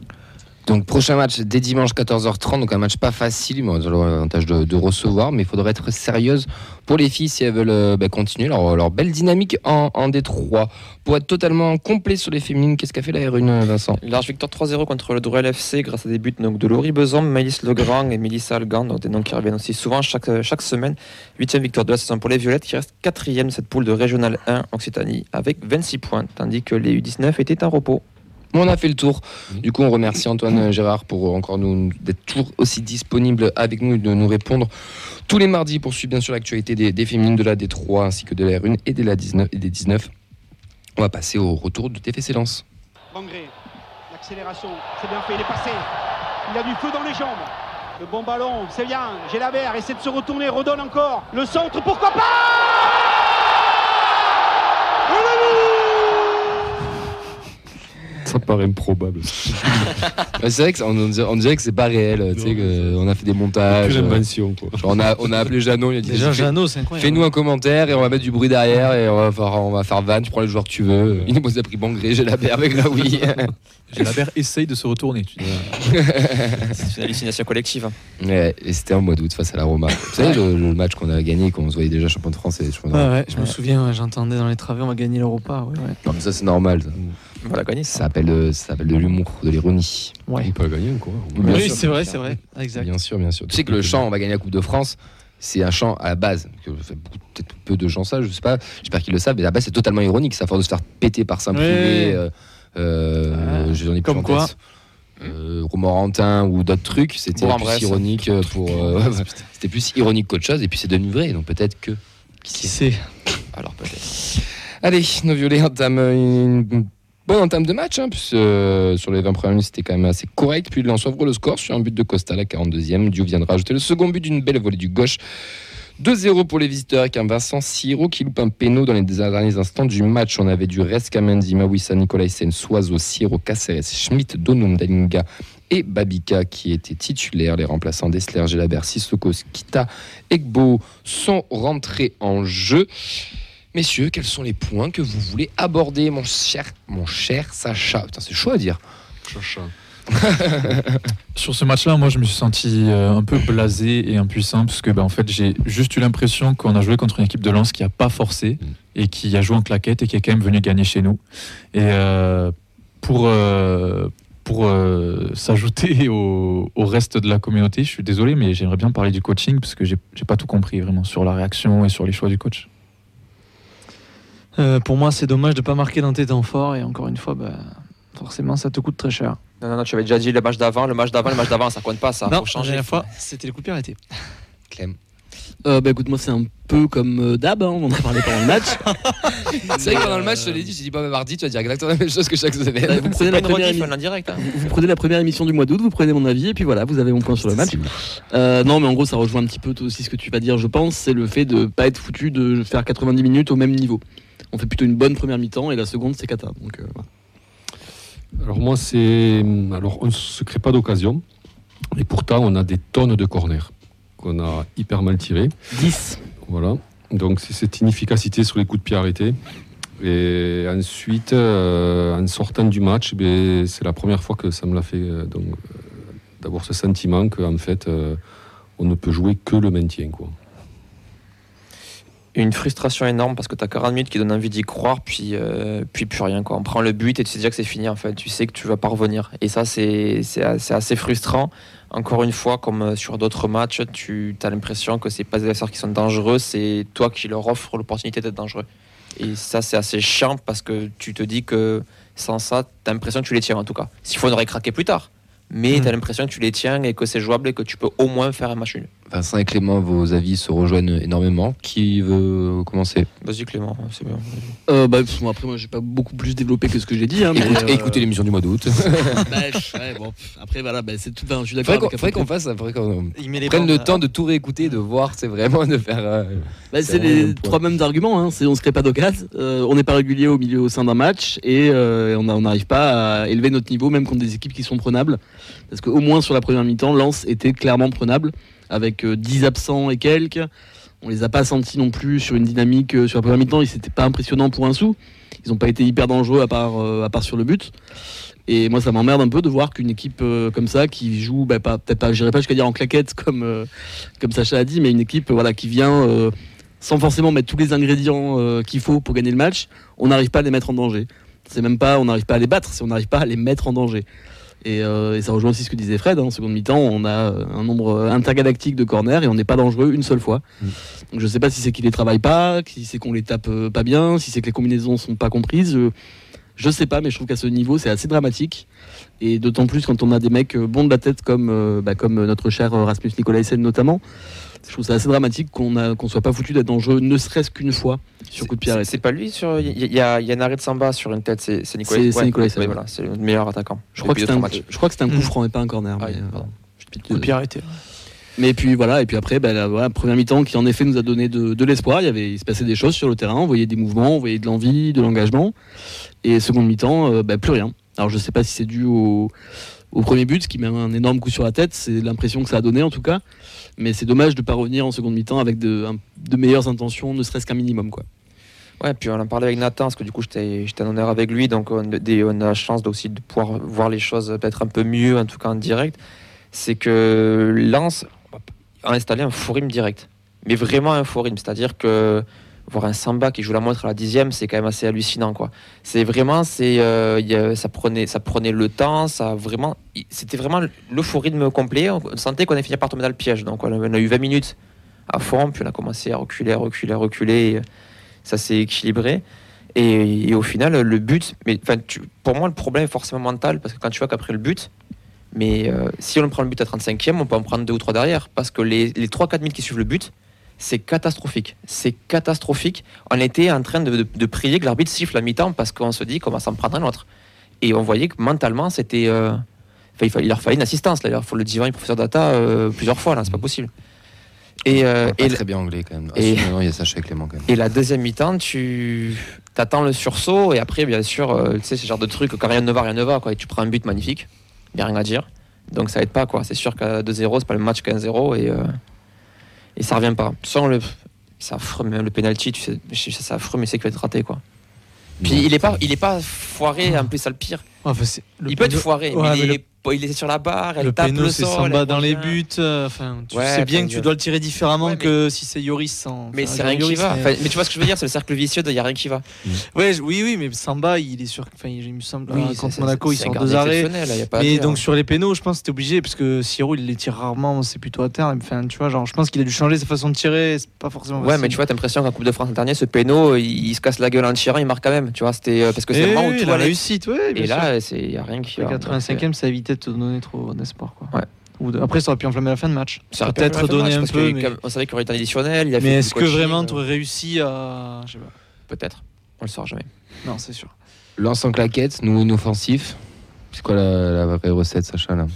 A: Donc prochain match dès dimanche 14h30, donc un match pas facile, mais on a l'avantage de, de recevoir, mais il faudrait être sérieuse pour les filles si elles veulent euh, bah, continuer leur, leur belle dynamique en, en D3. Pour être totalement complet sur les féminines, qu'est-ce qu'a fait la R1 Vincent?
B: Large victoire 3-0 contre le Druel FC grâce à des buts donc, de Laurie Besom, Maïlis Legrand et Mélissa Algan, donc des noms qui reviennent aussi souvent chaque, chaque semaine. Huitième victoire de la saison pour les Violettes qui reste quatrième de cette poule de Régional 1 Occitanie avec 26 points, tandis que les U19 étaient en repos.
A: On a fait le tour. Du coup, on remercie Antoine Gérard pour encore nous d'être toujours aussi disponible avec nous et de nous répondre tous les mardis pour suivre bien sûr l'actualité des, des féminines de la D3 ainsi que de la R1 et, de la 19, et des 19. On va passer au retour de TFC Lens.
I: Bangré, l'accélération, c'est bien fait, il est passé. Il a du feu dans les jambes. Le bon ballon, c'est bien. Gélabert essaie de se retourner, redonne encore. Le centre, pourquoi pas?
C: Ça paraît improbable.
A: C'est vrai que ça- on, dirait, on dirait que c'est pas réel. Tu sais, que on a fait des montages.
C: Plus
A: euh,
C: d'invention, quoi.
A: genre, on, a, on a appelé Jeannot, il a dit
D: Déjà, Jeannot, c'est incroyable.
A: Fais-nous un commentaire et on va mettre du bruit derrière et on va faire, on va faire van, tu prends les joueurs que tu veux. Il nous a pris Bangré, j'ai la paix avec la oui.
E: Gélabert essaye de se retourner. Tu dis.
B: C'est une hallucination collective.
A: Ouais, et c'était en mois d'août face à la Roma. Vous savez, le, le match qu'on a gagné, qu'on se voyait déjà champion de France et champion
D: ouais, je me souviens, j'entendais dans les travées, on va gagner l'Europa. Ouais, ouais.
A: Non, mais ça, c'est normal. Ça,
B: Voilà, gagné.
A: Ça s'appelle de, ça s'appelle de l'humour, de l'ironie.
D: Ouais.
C: On peut la gagner encore.
A: Bien
D: oui,
A: sûr,
D: c'est vrai, c'est vrai. Exact.
A: Bien sûr, bien sûr. Tu sais que le chant, on va gagner la Coupe de France. C'est un chant à la base, que peut-être peu de gens ça, je sais pas, j'espère qu'ils le savent, mais à la base c'est totalement ironique, à force de se faire péter par Saint-Privé,
D: Ouais.
A: euh, euh, j'en ai plus
D: comme quoi.
A: Euh, Romorantin ou d'autres trucs, c'était plus ironique euh, pour. euh, c'était plus ironique qu'autre chose, et puis c'est devenu vrai, donc peut-être que.
D: Qui sait
B: Alors peut-être.
A: Allez, nos violets entament une bonne entame de match, hein, euh, sur les 20 premières minutes c'était quand même assez correct. Puis Lens ouvre le score sur un but de Costa la 42e. Diou viendra ajouter le second but d'une belle volée du gauche. 2-0 pour les visiteurs avec un Vincent Siro qui loupe un péno dans les derniers instants du match. On avait du Resca Mendy, Mawissa, Nicolaisen, Soiseau, Siro, Caceres, Schmidt, Donum, Dalinga et Babika qui étaient titulaires. Les remplaçants d'Esler, Gelabert, Sissoko, Kita, Egbo sont rentrés en jeu. Messieurs, quels sont les points que vous voulez aborder, mon cher, mon cher Sacha? Putain, c'est chaud à dire.
E: Sur ce match-là, moi, je me suis senti euh, un peu blasé et impuissant parce que, ben, en fait, j'ai juste eu l'impression qu'on a joué contre une équipe de Lens qui a pas forcé et qui a joué en claquette et qui est quand même venu gagner chez nous. Et euh, pour euh, pour euh, s'ajouter au, au reste de la communauté, je suis désolé, mais j'aimerais bien parler du coaching parce que j'ai pas tout compris vraiment sur la réaction et sur les choix du coach.
D: Euh, pour moi, c'est dommage de ne pas marquer dans tes temps forts. Et encore une fois, bah, forcément, ça te coûte très cher.
B: Non, non, non, tu avais déjà dit le match d'avant, le match d'avant, le match d'avant, ça compte pas, ça.
D: non,
B: faut
D: la
B: changer.
D: dernière fois, c'était les coups de pied arrêtés.
A: Clem.
F: Euh, bah écoute, moi c'est un peu comme euh, d'hab, hein, on en a parlé pendant le match.
A: C'est vrai que pendant le match, je te l'ai dit, j'ai dit pas mardi, tu vas dire exactement la même chose que chaque
F: Bah,
A: semaine.
F: vous, prenez
B: C'est
F: la première émi-
B: en indirect. hein.
F: vous prenez la première émission du mois d'août, vous prenez mon avis, et puis voilà, vous avez mon point sur le match. Euh, non, mais en gros, ça rejoint un petit peu aussi ce que tu vas dire, je pense. C'est le fait de pas être foutu de faire 90 minutes au même niveau. On fait plutôt une bonne première mi-temps et la seconde, c'est cata. Donc, euh, voilà.
C: Alors moi, c'est... Alors on ne se crée pas d'occasion. Et pourtant, on a des tonnes de corners qu'on a hyper mal tirés.
F: 10.
C: Voilà. Donc c'est cette inefficacité sur les coups de pied arrêtés. Et ensuite, euh, en sortant du match, ben, c'est la première fois que ça me l'a fait euh, donc, euh, d'avoir ce sentiment qu'en fait, euh, on ne peut jouer que le maintien. Quoi.
B: Une frustration énorme parce que tu as 40 minutes qui donnent envie d'y croire, puis, euh, puis plus rien. Quoi. On prend le but et tu sais déjà que c'est fini en fait. Tu sais que tu vas pas revenir. Et ça, c'est assez, frustrant. Encore une fois, comme euh, sur d'autres matchs, tu as l'impression que c'est pas des adversaires qui sont dangereux, c'est toi qui leur offre l'opportunité d'être dangereux. Et ça, c'est assez chiant parce que tu te dis que sans ça, tu as l'impression que tu les tiens en tout cas. S'il aurait craqué plus tard. Mais
D: Mm.
B: tu as l'impression que tu les tiens et que c'est jouable et que tu peux au moins faire un match nul.
A: Vincent et Clément, vos avis se rejoignent énormément. Qui veut commencer?
B: Vas-y Clément, c'est bien.
F: Euh, bah, pff, après, moi, j'ai pas beaucoup plus développé que ce que j'ai dit. Hein, mais,
A: Écoute-
F: euh,
A: Écoutez l'émission du mois d'août.
F: bah, pff, ouais, bon, pff, après, voilà, bah, c'est tout. enfin, je suis d'accord.
A: Faudrait qu'on fasse, faudrait qu'on prenne le
B: bandes,
A: temps de tout réécouter, de voir, c'est vraiment de faire. euh,
F: Bah,
A: C'est
F: les
A: point.
F: trois mêmes arguments. Hein. C'est on se crée pas d'occasion, euh, on n'est pas régulier au milieu au sein d'un match et euh, on n'arrive pas à élever notre niveau même contre des équipes qui sont prenables. Parce qu'au moins sur la première mi-temps, Lens était clairement prenable avec euh, 10 absents et quelques. On les a pas sentis non plus sur une dynamique euh, sur la première mi-temps. Ils c'était pas impressionnant pour un sou. Ils n'ont pas été hyper dangereux à part euh, à part sur le but. Et moi, ça m'emmerde un peu de voir qu'une équipe euh, comme ça, qui joue, bah, peut-être pas, j'irai pas jusqu'à dire en claquette comme, euh, comme Sacha a dit, mais une équipe euh, voilà, qui vient euh, sans forcément mettre tous les ingrédients euh, qu'il faut pour gagner le match, on n'arrive pas à les mettre en danger. C'est même pas, on n'arrive pas à les battre, c'est on n'arrive pas à les mettre en danger. Et, euh, et ça rejoint aussi ce que disait Fred. hein, en seconde mi-temps, on a euh, un nombre euh, intergalactique de corners et on n'est pas dangereux une seule fois. Donc je sais pas si c'est qu'ils les travaillent pas, si c'est qu'on les tape pas bien, si c'est que les combinaisons sont pas comprises. Je, je sais pas, mais je trouve qu'à ce niveau, c'est assez dramatique. Et d'autant plus quand on a des mecs euh, bons de la tête comme, euh, bah, comme notre cher euh, Rasmus Nicolaisen notamment. Je trouve ça assez dramatique qu'on a- qu'on soit pas foutu d'être dangereux, ne serait-ce qu'une fois sur coup de pied
B: C'est-
F: arrêté.
B: C'est pas lui sur. Il y, a- il y a un arrêt de Samba sur une tête, c'est Nicolas.
F: C'est-
B: ouais, voilà, c'est le meilleur attaquant.
F: Je crois, que c'était un, coup
D: Mm.
F: franc et pas un corner.
B: Ah
F: mais, euh.
D: Coup de pied arrêté.
F: Mais puis voilà, et puis après, bah, la première mi-temps qui en effet nous a donné de, l'espoir. Il, y avait, il se passait des choses sur le terrain, on voyait des mouvements, on voyait de l'envie, de l'engagement. Et seconde mi-temps, euh, bah, plus rien. Alors je sais pas si c'est dû au, premier but, ce qui met un énorme coup sur la tête, c'est l'impression que ça a donné en tout cas. Mais c'est dommage de ne pas revenir en seconde mi-temps avec de, meilleures intentions, ne serait-ce qu'un minimum. Quoi.
B: Ouais, puis on en parlait avec Nathan, parce que du coup j'étais en honneur avec lui, donc on, on a la chance aussi de pouvoir voir les choses peut-être un peu mieux, en tout cas en direct. C'est que Lens a installé un rythme direct. Mais vraiment un rythme, c'est-à-dire que voir un Samba qui joue la montre à la dixième, c'est quand même assez hallucinant. quoi. C'est vraiment, c'est, euh, ça, prenait, ça prenait le temps, ça vraiment, c'était vraiment le faux rythme complet. On sentait qu'on allait finir par tomber dans le piège. Donc on a, eu 20 minutes à fond, puis on a commencé à reculer, reculer, reculer. et ça s'est équilibré. Et, et au final, le but, mais enfin, pour moi, le problème est forcément mental parce que quand tu vois qu'après le but, mais euh, si on prend le but à 35e, on peut en prendre deux ou trois derrière parce que les, les 3-4 minutes qui suivent le but, c'est catastrophique. C'est catastrophique. On était en train de, de- de prier que l'arbitre siffle à mi-temps parce qu'on se dit qu'on va s'en prendre un autre. Et on voyait que mentalement, c'était. euh, il, leur fallait une assistance. Là. Il faut le dire, le professeur Data euh, plusieurs fois. là C'est pas possible. Et, euh,
A: très bien anglais quand même.
B: Et-
A: non, il y a Sacha et Clément quand même.
B: et la deuxième mi-temps, tu attends le sursaut et après, bien sûr, euh, tu sais, ce genre de truc, quand rien ne va, rien ne va. Quoi. Et tu prends un but magnifique, il n'y a rien à dire. Donc ça aide pas quoi. C'est sûr qu'à 2-0, c'est pas le match qu'à 1-0 et, euh, et ça revient pas. Sans le. C'est affreux, même le penalty, tu sais, c'est affreux, mais c'est qu'il va être raté quoi. Puis il est pas, il est pas foiré, en plus ça le pire.
D: Enfin, c'est- le
B: il peut être foiré,
D: Ouais,
B: mais,
D: mais
B: il, est, il est sur la barre, elle
D: Le
B: tape
D: péno,
B: le
D: c'est
B: sol.
D: Samba dans les buts. euh, Enfin, tu
B: Ouais,
D: sais bien que tu
B: je-
D: dois le tirer différemment
B: Ouais,
D: que si c'est Yoris sans.
B: Mais c'est rien qui
D: Yoris,
B: va.
D: mais-
B: Enfin, mais tu vois ce que je veux dire, c'est le cercle vicieux, il n'y a rien qui va.
D: Ouais, je- oui, oui, mais Samba, il est sûr. Enfin, il me semble.
B: Oui, c'est-
D: contre
B: c'est-
D: Monaco, il
B: c'est
D: sort deux arrêts.
B: y
D: Mais donc sur les pénaux, je pense que t'es obligé parce que Siro il les tire rarement, c'est plutôt à terre. Enfin, tu vois, genre, je pense qu'il a dû changer sa façon de tirer. C'est pas forcément.
B: Ouais, mais tu vois, t'as l'impression qu'en Coupe de France dernier, ce péno, il, se casse la gueule en tirant, il marque quand même. Tu vois, c'était euh, parce que c'est
D: Eh
B: le moment où
D: oui,
B: tout
D: la réussite, ouais.
B: Et là, il n'y a rien qui va.
D: 85e, ça évitait de te donner trop d'espoir. Quoi.
B: Ouais.
D: Ou de- Après, ça aurait pu enflammer la fin de match.
B: Ça aurait
D: Peut-être
B: match,
D: un peu. Mais,
B: On savait qu'il y aurait été additionnel. Il a
D: mais est-ce que vraiment
B: euh,
D: tu aurais réussi à. Je sais pas.
B: Peut-être. On le saura jamais.
D: Non, c'est sûr.
A: Lance en claquette, nous inoffensif. C'est quoi la, la vraie recette, Sacha là?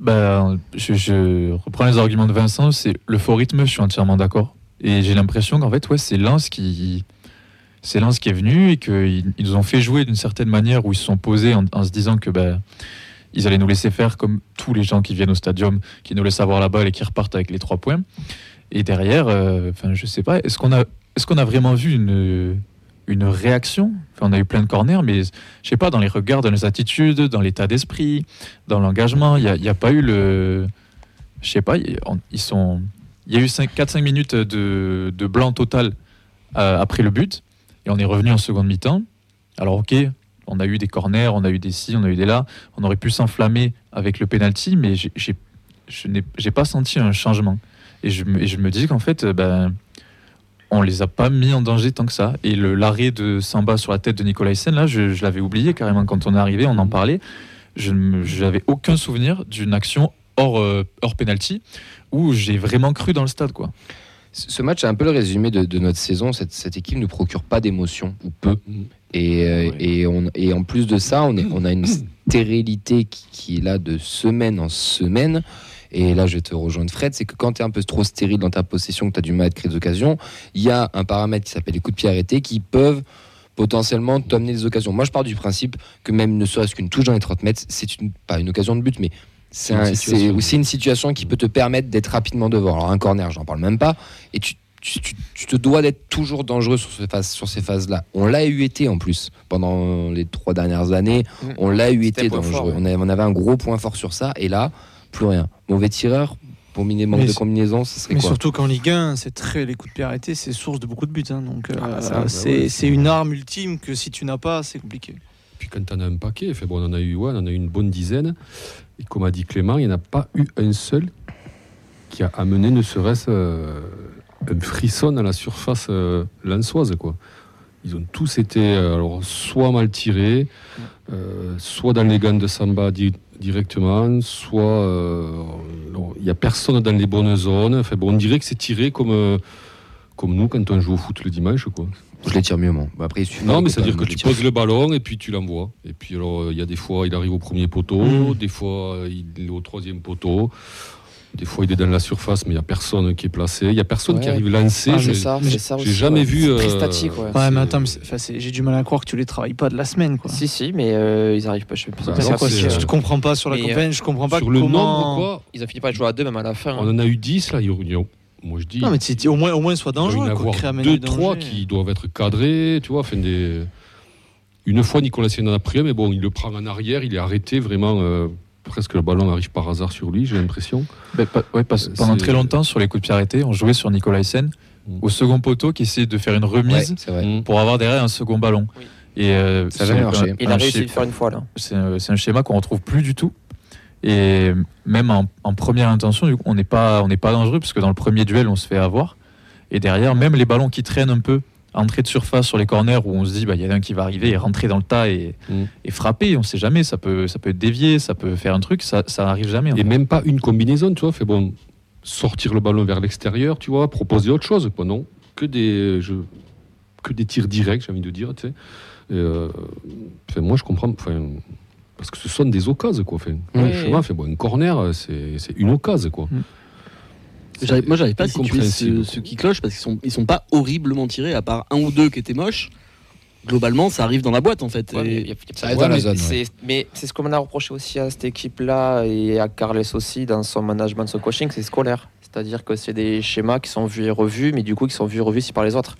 E: Bah, je, je reprends les arguments de Vincent, c'est le faux rythme, je suis entièrement d'accord. Et j'ai l'impression qu'en fait, ouais, c'est Lens qui, c'est Lens qui est venu et qu'ils ils nous ont fait jouer d'une certaine manière où ils se sont posés en, se disant que bah, ils allaient nous laisser faire comme tous les gens qui viennent au stadium, qui nous laissent avoir la balle et qui repartent avec les trois points. Et derrière, euh, enfin, je sais pas, est-ce qu'on a, est-ce qu'on a vraiment vu une, une réaction? On a eu plein de corners, mais je sais pas, dans les regards, dans les attitudes, dans l'état d'esprit, dans l'engagement, il n'y a, pas eu le. Je sais pas, ils sont. Il y a eu 4-5 minutes de, de blanc total euh, après le but, et on est revenu en seconde mi-temps. Alors, ok, on a eu des corners, on a eu des ci, on a eu des là, on aurait pu s'enflammer avec le penalty, mais je n'ai pas senti un changement. Et je, me- dis qu'en fait, euh, ben, on les a pas mis en danger tant que ça. Et l'arrêt de Samba sur la tête de Nicolas Sen, là, je, je l'avais oublié carrément quand on est arrivé, on en parlait. Je n'avais aucun souvenir d'une action hors, euh, hors penalty où j'ai vraiment cru dans le stade. quoi.
A: Ce match est un peu le résumé de, de notre saison. Cette, cette équipe ne procure pas d'émotion, ou peu. Et, euh, et, on, et en plus de ça, on, est, on a une stérilité qui, qui est là de semaine en semaine. Et là, je vais te rejoindre, Fred, c'est que quand tu es un peu trop stérile dans ta possession, que tu as du mal à te créer des occasions, il y a un paramètre qui s'appelle les coups de pied arrêtés qui peuvent potentiellement t'amener des occasions. Moi, je pars du principe que même ne serait-ce qu'une touche dans les 30 mètres, c'est une, pas une occasion de but, mais c'est un- une situation qui peut te permettre d'être rapidement devant. Alors, un corner, j'en parle même pas. Et tu, tu, tu- tu te dois d'être toujours dangereux sur ces phases, sur ces phases-là. On l'a eu été en plus pendant les trois dernières années.
B: Mm.
A: On l'a eu été dangereux.
B: fort, ouais.
A: on, avait, on avait un gros point fort sur ça. Et là, plus rien. Mauvais tireur, pour miner manque
D: Mais
A: de combinaison, ce serait
D: Mais
A: quoi
D: surtout qu'en Ligue 1, c'est très les coups de pied arrêtés, c'est source de beaucoup de buts. hein, donc euh,
A: Ah, ça, bah
D: c'est
A: ouais,
D: une arme ultime que si tu n'as pas, c'est compliqué.
C: Puis quand on a un paquet, fait, bon, on en a eu, ouais, on en a eu une bonne dizaine. Et comme a dit Clément, il n'y en a pas eu un seul qui a amené ne serait-ce euh, un frisson à la surface euh. Quoi. Ils ont tous été euh, alors, soit mal tirés, euh, soit dans les gants de Samba di- directement, soit il n'y a personne dans les bonnes zones. Enfin, bon, on dirait que c'est tiré comme, comme nous quand on joue au foot le dimanche. Quoi.
A: Je les tire mieux, moi. Bah, après, il suffit
C: Non,
A: de
C: mais c'est-à-dire que tu poses le ballon et puis tu l'envoies. Et puis alors, il y a des fois, il arrive au premier poteau,
D: Mm.
C: des fois, il est au troisième poteau. Des fois, il est dans la surface, mais il n'y a personne qui est placé. Il n'y a personne qui arrive lancé.
B: Ah,
C: J'ai-
B: c'est ça, c'est ça
C: j'ai
B: aussi,
C: jamais
B: ouais.
C: vu,
B: C'est
C: euh,
B: très statique, ouais.
D: Ouais, mais attends, j'ai du mal à croire que tu les travailles pas de la semaine. Quoi.
B: Si, si, mais euh, ils arrivent pas. Je sais pas.
C: Bah, euh,
D: te comprends pas sur la campagne, je comprends pas
C: Sur le
D: comment.
C: nombre, quoi,
B: Ils ont fini par jouer à deux, même à la fin.
C: on en a eu 10, là. il y a- il y a- moi, je dis.
D: Non, mais c'est- au moins, au moins,
C: il doit y en
D: dangereux.
C: Avoir
D: créer, amener
C: deux, trois qui doivent être cadrés, tu vois. Enfin, des... Une fois, Nicolas en a pris un, mais bon, il le prend en arrière, il est arrêté vraiment. euh, presque le ballon arrive par hasard sur lui, j'ai l'impression.
E: Ben, pa- ouais, parce-
C: Euh,
E: pendant très longtemps, sur les coups de pied arrêtés, on jouait sur Nicolas Hyssen
C: Mm.
E: au second poteau qui essayait de faire une remise.
C: Mm.
E: pour avoir derrière un second ballon.
B: Oui.
E: Et euh,
A: Ça a jamais marché.
E: un-
B: Il a réussi à le faire une fois, là.
E: c'est un, c'est un schéma qu'on retrouve plus du tout. Et même en, en première intention, du coup, on n'est pas, on pas dangereux parce que dans le premier duel, on se fait avoir. Et derrière, même les ballons qui traînent un peu, entrée de surface sur les corners où on se dit, bah, il y en a un qui va arriver et rentrer dans le tas et,
C: Mm.
E: et frapper. On sait jamais, ça peut, ça peut être dévié, ça peut faire un truc, ça, ça n'arrive jamais.
C: Et même pas une combinaison, tu vois. Fait bon, sortir le ballon vers l'extérieur, tu vois, proposer autre chose, quoi, non Que des, je, que des tirs directs, j'ai envie de dire, tu sais. Et, euh, moi, je comprends, enfin, parce que ce sont des occasions, quoi. Enfin,
B: Oui.
C: franchement, fait bon, un corner, c'est c'est une occasion, quoi.
D: Mm.
F: Moi, j'arrive pas à situer ceux, ceux qui clochent parce qu'ils sont, ils sont pas horriblement tirés, à part un ou deux qui étaient moches. globalement, ça arrive dans la boîte en fait.
B: Ouais, mais
F: Et-
B: il y a- il y a-
A: Ça reste
B: ouais,
A: dans la
B: mais
A: zone,
B: c'est- Mais c'est ce qu'on a reproché aussi à cette équipe-là et à Carles aussi dans son management, son coaching, c'est scolaire. C'est-à-dire que c'est des schémas qui sont vus et revus, mais du coup qui sont vus et revus aussi par les autres.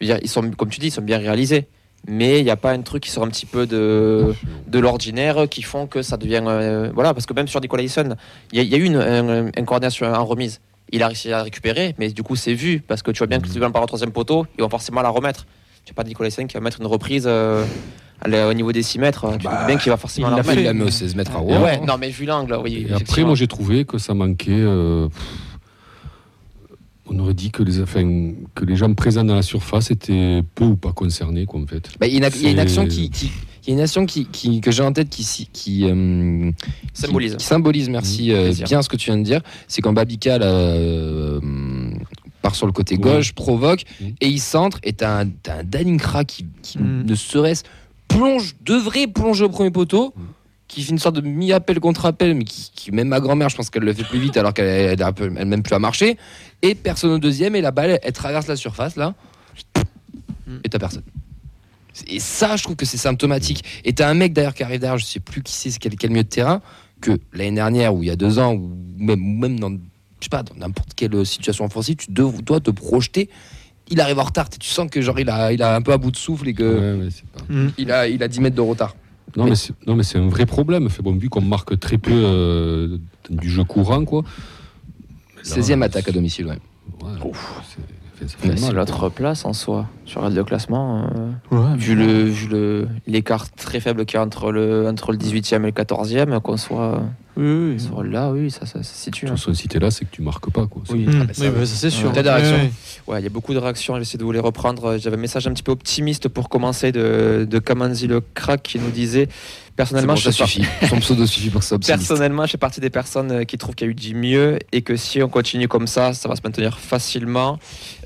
B: Je veux dire, ils sont, comme tu dis, ils sont bien réalisés. Mais il n'y a pas un truc qui sort un petit peu de, de l'ordinaire qui font que ça devient. euh, voilà, parce que même sur Nicolas Hyson, il y, a- il y a eu une, un, un coordination en remise. Il a réussi à récupérer, mais du coup, c'est vu. Parce que tu vois bien que si tu viens par le troisième poteau, ils vont forcément la remettre. Tu n'as pas Nicolas Hyson qui va mettre une reprise euh, au niveau des 6 mètres. Tu
A: Bah,
B: vois bien qu'il va forcément
D: il
B: la remettre.
A: Il l'a mis au 16 mètres à
B: Ouais,
A: Rouen.
B: non, mais vu l'angle, oui.
C: Et après, moi, j'ai trouvé que ça manquait. euh, pff, on aurait dit que les, enfin, que les gens présents dans la surface étaient peu ou pas concernés, quoi, en fait.
A: Bah, il y a une, il y a une
C: C'est-
A: action qui, qui- il y a une action qui, qui- que j'ai en tête qui, si- qui, euh,
B: Symbolise.
A: qui, symbolise, merci,
B: Mmh,
A: euh, bien ce que tu viens de dire. C'est quand Babica là, euh, part sur le côté gauche, provoque,
C: Mmh.
A: et il centre, et t'as un, t'as un Daninkra qui, qui
D: Mmh.
A: ne serait-ce plonge, devrait plonger au premier poteau.
C: Mmh.
A: Qui fait une sorte de mi-appel contre appel, mais qui, qui- même ma grand-mère, je pense qu'elle le fait plus vite alors qu'elle elle même plus à marcher. Et personne au deuxième, et la balle, elle traverse la surface là, et t'as personne. Et ça, je trouve que c'est symptomatique. Et t'as un mec derrière qui arrive derrière, je sais plus qui c'est, quel, quel milieu de terrain, que l'année dernière, ou il y a deux ans, ou même, même dans, je sais pas, dans n'importe quelle situation offensive, tu dois te projeter. Il arrive en retard, tu sens que genre il a, il a un peu à bout de souffle et que
C: Ouais, ouais, c'est pas-
D: Mm.
A: il, a, il a 10 mètres de retard.
C: Non,
A: Mais-
C: mais c'est, un vrai problème. Fait, bon, vu qu'on marque très peu euh, du jeu courant, quoi. Là,
A: 16e attaque à domicile, ouais.
C: C'est
B: l'autre place en soi. Tu regardes le classement. euh,
D: Ouais,
B: vu le vu le l'écart très faible qu'il y a entre le entre le 18e et le 14e qu'on soit,
D: oui, oui.
B: soit là oui ça, ça, se situe hein.
C: si t'es là, c'est que tu marques pas, quoi.
B: Oui.
D: Mm.
A: Ah bah ça,
D: Oui,
A: oui.
D: bah, ça c'est sûr.
A: T'as des réactions
D: Ouais,
B: ouais il y a beaucoup de réactions j'essaie de vous les reprendre j'avais un message un petit peu optimiste pour commencer de, de Kamanzi le crack qui nous disait personnellement je
A: ça
B: par-
A: suffit. Son pseudo suffit pour que ça soit optimiste.
B: Personnellement, je fais partie des personnes euh, qui trouvent qu'il y a eu du mieux et que si on continue comme ça, ça va se maintenir facilement.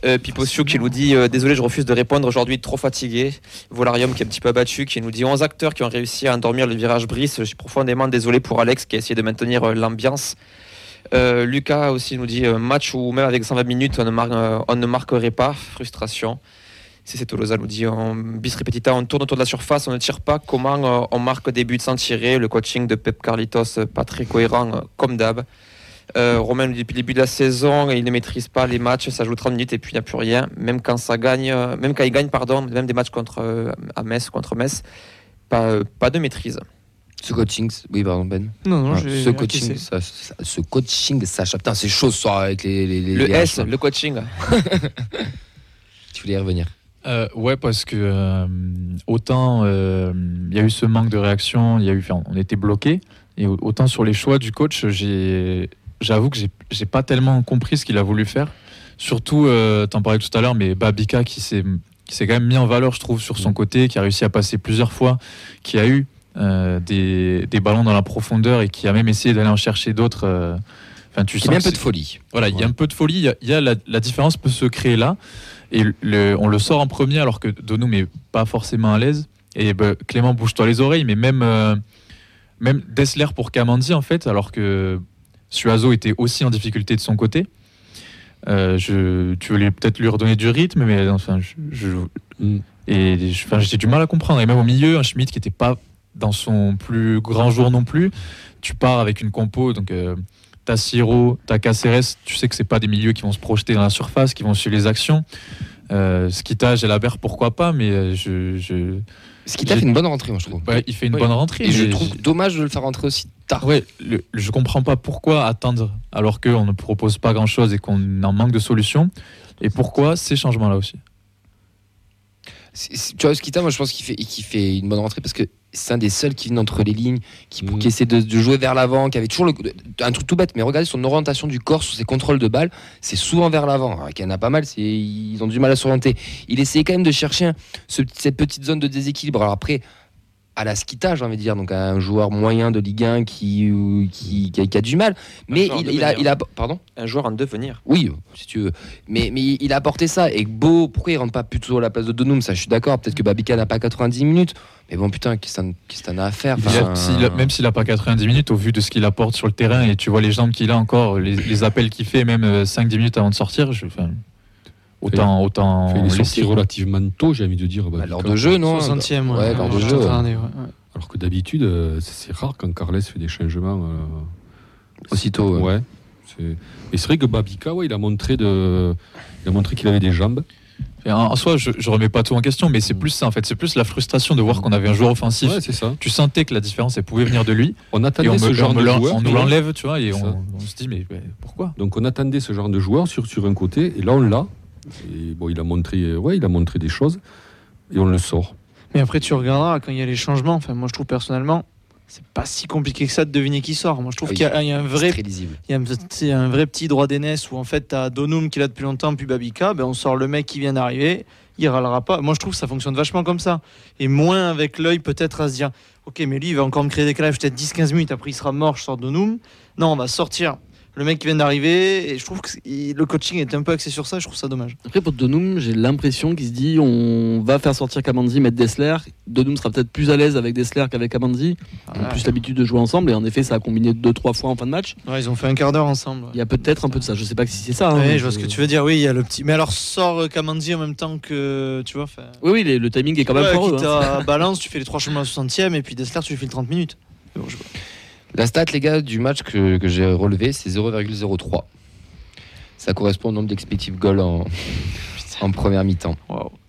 B: Euh, qui nous dit euh, Désolé, je refuse de répondre aujourd'hui, trop fatigué. Volarium qui est un petit peu abattu, qui nous dit 11 acteurs qui ont réussi à endormir le virage Brice. Je suis profondément désolé pour Alex qui a essayé de maintenir euh, l'ambiance. Euh, Lucas aussi nous dit match où même avec 120 minutes on ne, mar- on ne marquerait pas, frustration. Si c'est Tolosa nous dit en bis repetita, on tourne autour de la surface, on ne tire pas. Comment euh, on marque des buts sans tirer? Le coaching de Pep Carlitos, euh, pas très cohérent euh, comme d'hab. Euh, Romain depuis le début de la saison, il ne maîtrise pas les matchs, ça joue 30 minutes et puis il n'y a plus rien. Même quand ça gagne, même quand il gagne, pardon, même des matchs contre à Metz, contre Metz, pas, pas de maîtrise.
A: Ce coaching, oui, pardon, Ben.
D: Non, non,
A: Ah, ce coaching, ça, ça- ce coaching, Sacha, putain, c'est chaud ce soir avec les, les, les-
B: Le
A: les
B: S,
A: H,
B: le coaching.
A: Tu voulais y revenir.
E: Euh, ouais, parce que euh, autant euh, il y a eu ce manque de réaction, il y a eu, on était bloqué, et au- autant sur les choix du coach, j'avoue que j'ai, pas tellement compris ce qu'il a voulu faire. Surtout, euh, t'en parlais tout à l'heure, mais Babika qui s'est, qui s'est quand même mis en valeur, je trouve, sur son côté, qui a réussi à passer plusieurs fois, qui a eu des, des ballons dans la profondeur et qui a même essayé d'aller en chercher d'autres. Enfin, tu
A: Il y a un peu de folie.
E: voilà, il y a un peu de folie. Il y a, il y a la, la différence peut se créer là. Et on le sort en premier alors que Donum est pas forcément à l'aise. Et ben, Clément, bouge-toi les oreilles. Mais même, euh, même Dessler pour Kamandi, en fait, alors que Suazo était aussi en difficulté de son côté. Euh, je, tu voulais peut-être lui redonner du rythme, mais enfin, j'ai du mal à comprendre. Et même au milieu, un Schmidt qui n'était pas dans son plus grand jour non plus. Tu pars avec une compo, donc euh, t'as Siro, t'as Caceres, tu sais que c'est pas des milieux qui vont se projeter dans la surface, qui vont suivre les actions. Euh, Skita, Jalabert, pourquoi pas, mais euh, je, je-
A: Ce qui t'a fait une bonne rentrée, moi, je trouve.
E: ouais, il fait une
A: Oui.
E: bonne rentrée.
A: Et je trouve dommage de le faire rentrer aussi tard.
E: Ouais, le- je comprends pas pourquoi attendre alors qu'on ne propose pas grand chose et qu'on en manque de solutions. Et pourquoi ces changements-là aussi?
A: Tu vois, Skita, moi, je pense qu'il fait, une bonne rentrée parce que c'est un des seuls qui vient entre les lignes, qui, qui essaie de, de jouer vers l'avant, qui avait toujours le- un truc tout bête, mais regardez son orientation du corps sur ses contrôles de balle, c'est souvent vers l'avant. Qu'il y en a pas mal, ils ont du mal à s'orienter. Il essayait quand même de chercher ce- cette petite zone de déséquilibre. Alors après, à la Skita, j'ai envie de dire, donc à un joueur moyen de Ligue 1 qui, qui, qui a, qui a du mal, mais il, a, il a, pardon?
B: Un joueur en devenir.
A: Oui, si tu veux. Mais, mais il a apporté ça. Et Beau, pourquoi il rentre pas plutôt à la place de Donum Ça, je suis d'accord. Peut-être que Babika n'a pas 90 minutes. Mais bon, putain, qu'est-ce que t'en as à faire?
E: A-
A: Enfin,
E: a- Même s'il n'a pas 90 minutes, au vu de ce qu'il apporte sur le terrain, et tu vois les jambes qu'il a encore, les, les appels qu'il fait, même 5-10 minutes avant de sortir, je, enfin, Autant, autant.
C: Il est sorti relativement tôt, j'ai envie de dire.
A: Bah,
C: Babica.
A: lors de jeu, non
D: 60e, ouais.
A: Ouais, lors de jeu.
D: année, ouais.
C: Alors que d'habitude, euh, c'est rare quand Carles fait des changements. euh,
A: Aussitôt. ouais.
C: Ouais. c'est- Et c'est vrai que Babica, ouais, il a montré de, il a montré qu'il avait des jambes.
E: Et En soi, je, je remets pas tout en question, mais c'est plus ça en fait. C'est plus la frustration de voir qu'on avait un joueur offensif.
C: Ouais, c'est ça.
E: Tu sentais que la différence, elle pouvait venir de lui.
C: On
E: Et
C: attendait
E: on,
C: ce
E: me-
C: genre
E: on
C: de joueur.
E: on nous l'enlève, tu vois, et on se dit, mais, mais pourquoi?
C: Donc on attendait ce genre de joueur sur, sur un côté, et là on l'a. Et bon, il a montré, euh, ouais, il a montré des choses, et on le sort.
D: Mais après, tu regarderas quand il y a les changements. Enfin, moi, je trouve personnellement, c'est pas si compliqué que ça de deviner qui sort. Moi, je trouve
A: Oui.
D: qu'il y, a- il y a un
A: C'est
D: vrai,
A: très lisible.
D: il y a un, c'est un vrai petit droit d'aînesse où en fait, t'as Donum qui l'a depuis longtemps, puis Babika. Ben, on sort le mec qui vient d'arriver. Il râlera pas. Moi, je trouve que ça fonctionne vachement comme ça. Et moins avec l'œil, peut-être, à se dire Ok, mais lui, il va encore me créer des décalage peut-être 10-15 minutes. Après, il sera mort, je sors Donum. Non, on va sortir le mec qui vient d'arriver. Et je trouve que le coaching est un peu axé sur ça. Je trouve ça dommage.
F: Après, pour Donum, j'ai l'impression qu'il se dit on va faire sortir Kamandi, mettre Dessler. Donum sera peut-être plus à l'aise avec Dessler qu'avec Kamandi. Ils ont plus l'habitude de jouer ensemble. Et en effet, ça a combiné deux, trois fois en fin de match.
D: Ouais, ils ont fait un quart d'heure ensemble. ouais.
F: Il y a peut-être un peu de ça. Je sais pas si c'est ça. hein,
D: Oui,
F: mais
D: je vois ce que tu veux dire. Oui, il y a le petit. Mais alors, sors euh, Kamandi en même temps que. Tu vois, enfin,
F: Oui, oui, les- le timing est quand même
D: Ouais, quitte
F: hein.
D: balance, tu fais les trois chemins à 60e et puis Dessler, tu lui fais le 30 minutes. Mais bon, je-
A: La stat, les gars, du match que, que j'ai relevé, c'est 0,03. Ça correspond au nombre d'expected goals en, en première mi-temps.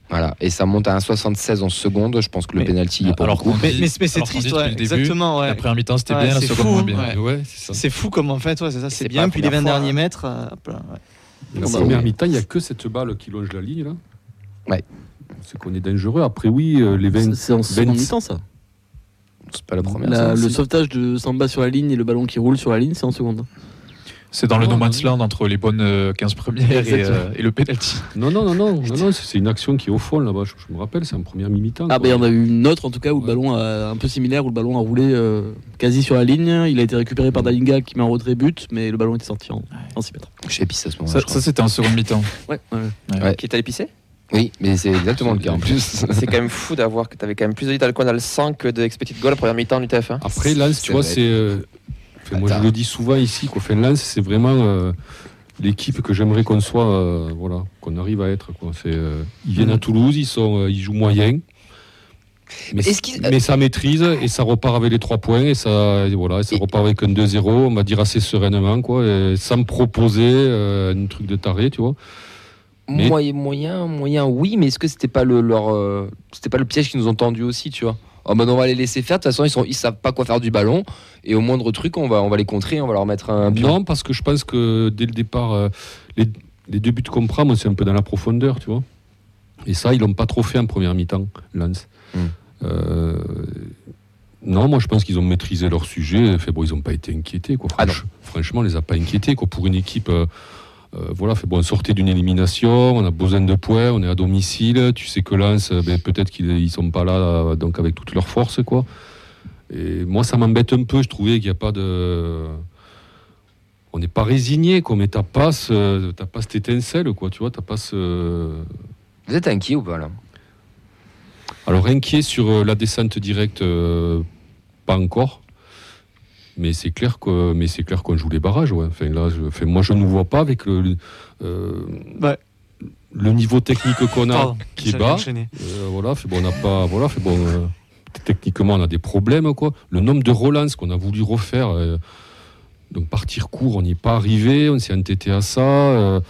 A: Voilà. Et ça monte à 1,76 en seconde. Je pense que le
D: Mais-
A: penalty est pas
E: alors
A: beaucoup.
D: Mais, mais, mais c'est triste, ouais,
E: début,
D: exactement. Ouais.
E: La première mi-temps, c'était
D: Ouais,
E: bien, la
D: c'est
E: seconde
D: fou,
E: moins bien.
D: ouais.
C: Ouais, c'est
D: fou comme en fait, ouais, c'est ça,
A: C'est
D: bien. Puis les 20
A: première fois,
D: derniers
A: hein.
D: mètres. euh.
C: La première mi-temps, il n'y a que cette balle qui longe la ligne là.
A: Ouais.
C: C'est qu'on est dangereux. Après, oui, euh, les 20.
F: C'est- C'est en seconde
C: 20.
F: mi-temps, ça.
A: C'est pas la première.
F: La- le sauvetage de Samba sur la ligne et le ballon qui roule sur la ligne, c'est en seconde.
E: C'est dans le
C: Oh,
E: no man's land entre les bonnes euh, 15 premières et,
F: Exactement.
E: euh, et le penalty.
C: Non, non, non, non, non, non, c'est une action qui est au fond là-bas. Je, je me rappelle, c'est en première mi-temps.
F: Ah,
C: quoi.
F: bah, il y en a eu une autre en tout cas où le ballon a, un peu similaire, où le ballon a roulé euh, quasi sur la ligne. Il a été récupéré par Dalinga qui met un retrait but, mais le ballon était sorti en, en 6 mètres.
A: J'ai épicé à ce moment-là.
E: Ça, ça, c'était en seconde mi-temps.
F: Ouais, ouais.
A: Ouais.
B: Qui est allé pisser?
A: Oui, mais c'est exactement le cas en plus.
B: C'est quand même fou d'avoir que tu avais quand même plus de d'alcool dans le sang que de expected goal première mi-temps du TF1.
C: Après, Lens, tu vois, c'est. euh, moi, je le dis souvent ici, quoi. Enfin, Lens, c'est vraiment euh, l'équipe que j'aimerais qu'on soit, euh, voilà, qu'on arrive à être. Quoi. C'est, euh, ils viennent à Toulouse, ils, sont, euh, ils jouent moyen. Mais, ça maîtrise et ça repart avec les trois points et ça, et voilà, et ça
A: Et-
C: repart avec un 2-0, on va dire assez sereinement, quoi, et sans me proposer euh, un truc de taré, tu vois. Mais-
A: Moyen, moyen, moyen, oui, mais est-ce que c'était pas le leur, euh, c'était pas le piège qu'ils nous ont tendu aussi, tu vois? Oh ben on va les laisser faire. De toute façon, ils sont, ils savent pas quoi faire du ballon. Et au moindre truc, on va, on va les contrer, on va leur mettre un pion.
C: Non, parce que je pense que dès le départ, euh, les, les deux buts qu'on prend, moi, c'est un peu dans la profondeur, tu vois. Et ça, ils l'ont pas trop fait en première mi-temps, Lens.
A: Mm.
C: Euh, non, moi, je pense qu'ils ont maîtrisé leur sujet. Fait, bon, ils n'ont pas été inquiétés, quoi.
A: Ah
C: franchement, on les a pas inquiétés, quoi. Pour une équipe, euh, voilà, fait, bon, on sortait d'une élimination, on a besoin de points, on est à domicile. Tu sais que Lens, euh, ben, peut-être qu'ils ils sont pas là, euh, donc avec toute leur force, quoi. Et moi, ça m'embête un peu. Je trouvais qu'il n'y a pas de on n'est pas résigné, quoi, mais t'as pas, ce- t'as pas cette étincelle, quoi, tu vois, t'as pas ce...
A: Vous êtes inquiet ou pas là?
C: Alors inquiet sur euh, la descente directe, euh, pas encore, mais c'est clair que, mais c'est clair qu'on joue les barrages, ouais. Enfin là, je, enfin, moi je ne vois pas avec le, le, euh,
D: Ouais.
C: le niveau technique qu'on a,
D: Pardon,
C: qui est bas. Euh, voilà, fait bon, on n'a pas, voilà, fait bon. euh, techniquement, on a des problèmes, quoi. Le nombre de relances qu'on a voulu refaire, donc partir court, on n'y est pas arrivé, on s'est entêté à ça.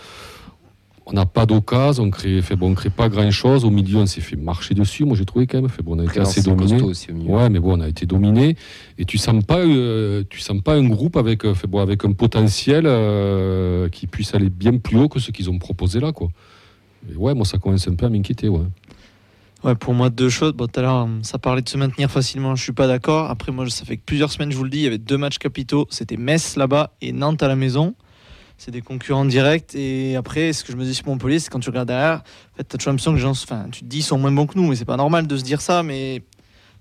C: On n'a pas d'occasion, on crée, fait bon, on crée pas grand chose. Au milieu, on s'est fait marcher dessus. Moi, j'ai trouvé quand même. Fait bon, on a été assez dominé. Ouais, mais bon, on a été dominé. Et tu sens pas, euh, tu sens pas un groupe avec, euh, fait bon, avec un potentiel euh, qui puisse aller bien plus haut que ce qu'ils ont proposé là, quoi. Et ouais, moi, ça commence un peu à m'inquiéter, ouais.
D: Ouais, pour moi, deux choses. Bon, tout à l'heure, ça parlait de se maintenir facilement. Je suis pas d'accord. Après, moi, ça fait que plusieurs semaines, je vous le dis, il y avait deux matchs capitaux. C'était Metz là-bas et Nantes à la maison. C'est des concurrents directs. Et après, ce que je me dis sur Montpellier, c'est quand tu regardes derrière, en fait, tu as toujours l'impression que les gens, enfin, tu te dis, ils sont moins bons que nous. Mais c'est pas normal de se dire ça. Mais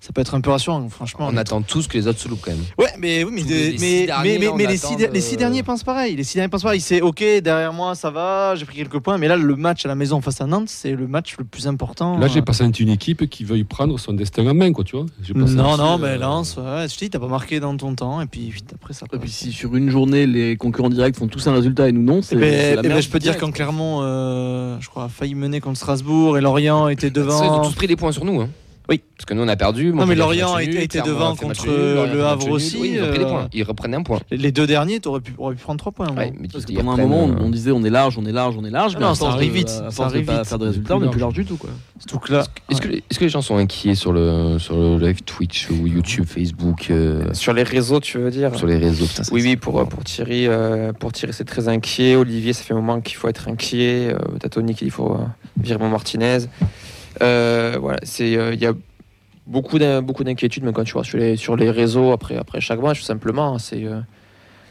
D: ça peut être un peu rassurant, franchement.
A: On attend tous que les autres se loupent quand même.
D: Ouais, mais oui, mais,
A: les-
D: mais, les, six,
A: attend
D: de-
A: de-
D: les six derniers pensent pareil. Les six derniers pensent pareil. C'est ok, derrière moi, ça va, j'ai pris quelques points. Mais là, le match à la maison face à Nantes, c'est le match le plus important.
C: Là, j'ai
D: Euh,
C: pas senti une équipe qui veuille prendre son destin en main, quoi, tu vois. Pas
D: Non, non,
C: euh,
D: mais Lens, ouais, je te dis, t'as pas marqué dans ton temps. Et puis vite après, ça
F: Et puis si sur une journée les concurrents directs font tous un résultat et nous non,
D: Eh
F: c'est
D: ben,
F: c'est la
D: eh ben, je peux dire quand Clermont, euh, je crois, a failli mener contre Strasbourg et Lorient était
A: Ça, Ils ont
D: devant.
A: tous pris des points sur nous. Hein.
D: Oui.
A: Parce que nous, on a perdu.
D: Non, mais Lorient a été-
A: nul,
D: été
A: Clermont
D: devant
A: a fait match
D: contre
A: nul,
D: le Havre
A: nul.
D: aussi,
A: Oui, ils ont pris des
D: euh,
A: points. Ils reprenaient un point.
D: Les deux derniers, t'aurais pu, aurais pu prendre trois points. non
A: Ouais, mais
F: Parce que pendant un
A: reprennent,
F: moment, on,
A: euh,
F: on disait on est large, on est large, on est large,
D: Ah
F: mais
D: non, ça arrive vite,
F: à
D: ça
F: de
D: arrive
F: pas
D: vite.
F: faire de
C: On est
F: résultats, on est plus
C: large.
F: du tout quoi.
D: Là,
A: Est-ce que, les- est-ce que les gens sont inquiets sur le, sur le live Twitch ou YouTube, Facebook, euh,
B: Sur les réseaux, tu veux dire
A: sur les réseaux ça,
B: Oui, oui, pour, pour Thierry, euh, pour Thierry c'est très inquiet. Olivier, ça fait un moment qu'il faut être inquiet. Euh, dit qu'il faut euh, virer mon Martinez. Euh, voilà, c'est euh, il y a beaucoup d'in- beaucoup d'inquiétudes, mais quand tu vois sur les, sur les réseaux après, après chaque match, tout simplement, c'est euh,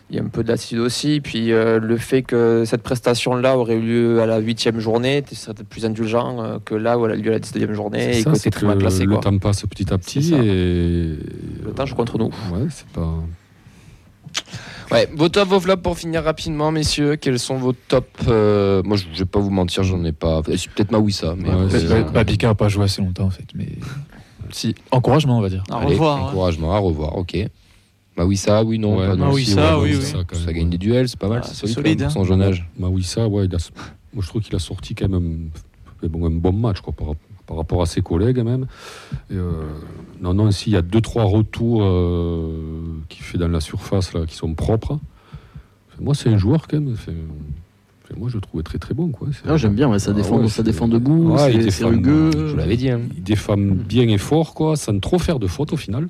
B: il y a un peu de lassitude aussi. Puis euh, le fait que cette prestation-là aurait eu lieu à la huitième journée, tu serais peut-être plus indulgent euh, que là où elle a eu lieu à la 19e journée
C: c'est
B: et
C: ça,
B: que
C: c'est
B: très mal placé.
C: Le
B: Quoi.
C: temps passe petit à
B: C'est
C: petit et.
B: Le temps joue contre nous.
C: Ouais, c'est pas.
A: Ouais, vos tops, vos flops pour finir rapidement, messieurs. Quels sont vos tops euh, Moi, je vais pas vous mentir, j'en ai pas. enfin, c'est peut-être Mawissa, mais.
C: Ouais,
A: après,
C: c'est
A: euh,
C: ça.
E: Babika a pas joué assez longtemps en fait, mais si encouragement on va dire.
D: à
A: allez,
D: revoir. hein.
A: encouragement, à revoir, ok. Mawissa, oui, non.
C: Ouais,
A: pas non.
D: Mawissa,
C: si,
D: oui,
C: Mawissa,
D: oui.
C: quand
A: Ça gagne
C: ouais.
A: des duels, c'est pas mal,
D: Ah,
A: c'est
D: c'est
A: solide,
D: solide, hein.
A: pour son jeune âge.
C: Mawissa, ouais, il a- moi je trouve qu'il a sorti quand même un, bon, un bon match quoi, par, par rapport à ses collègues même. Et, euh, non, non, s'il y a deux trois retours euh, qu'il fait dans la surface là, qui sont propres. Moi, c'est un joueur quand même. moi, je le trouvais très très bon. Quoi. C'est-
F: Ah, J'aime bien, ouais, ça
C: Ah
F: défend,
C: ouais,
F: ça défend debout,
C: Ouais, il défend,
F: rugueux.
A: Je vous l'avais dit. hein.
C: Il défend bien et fort, quoi, sans trop faire de fautes au final.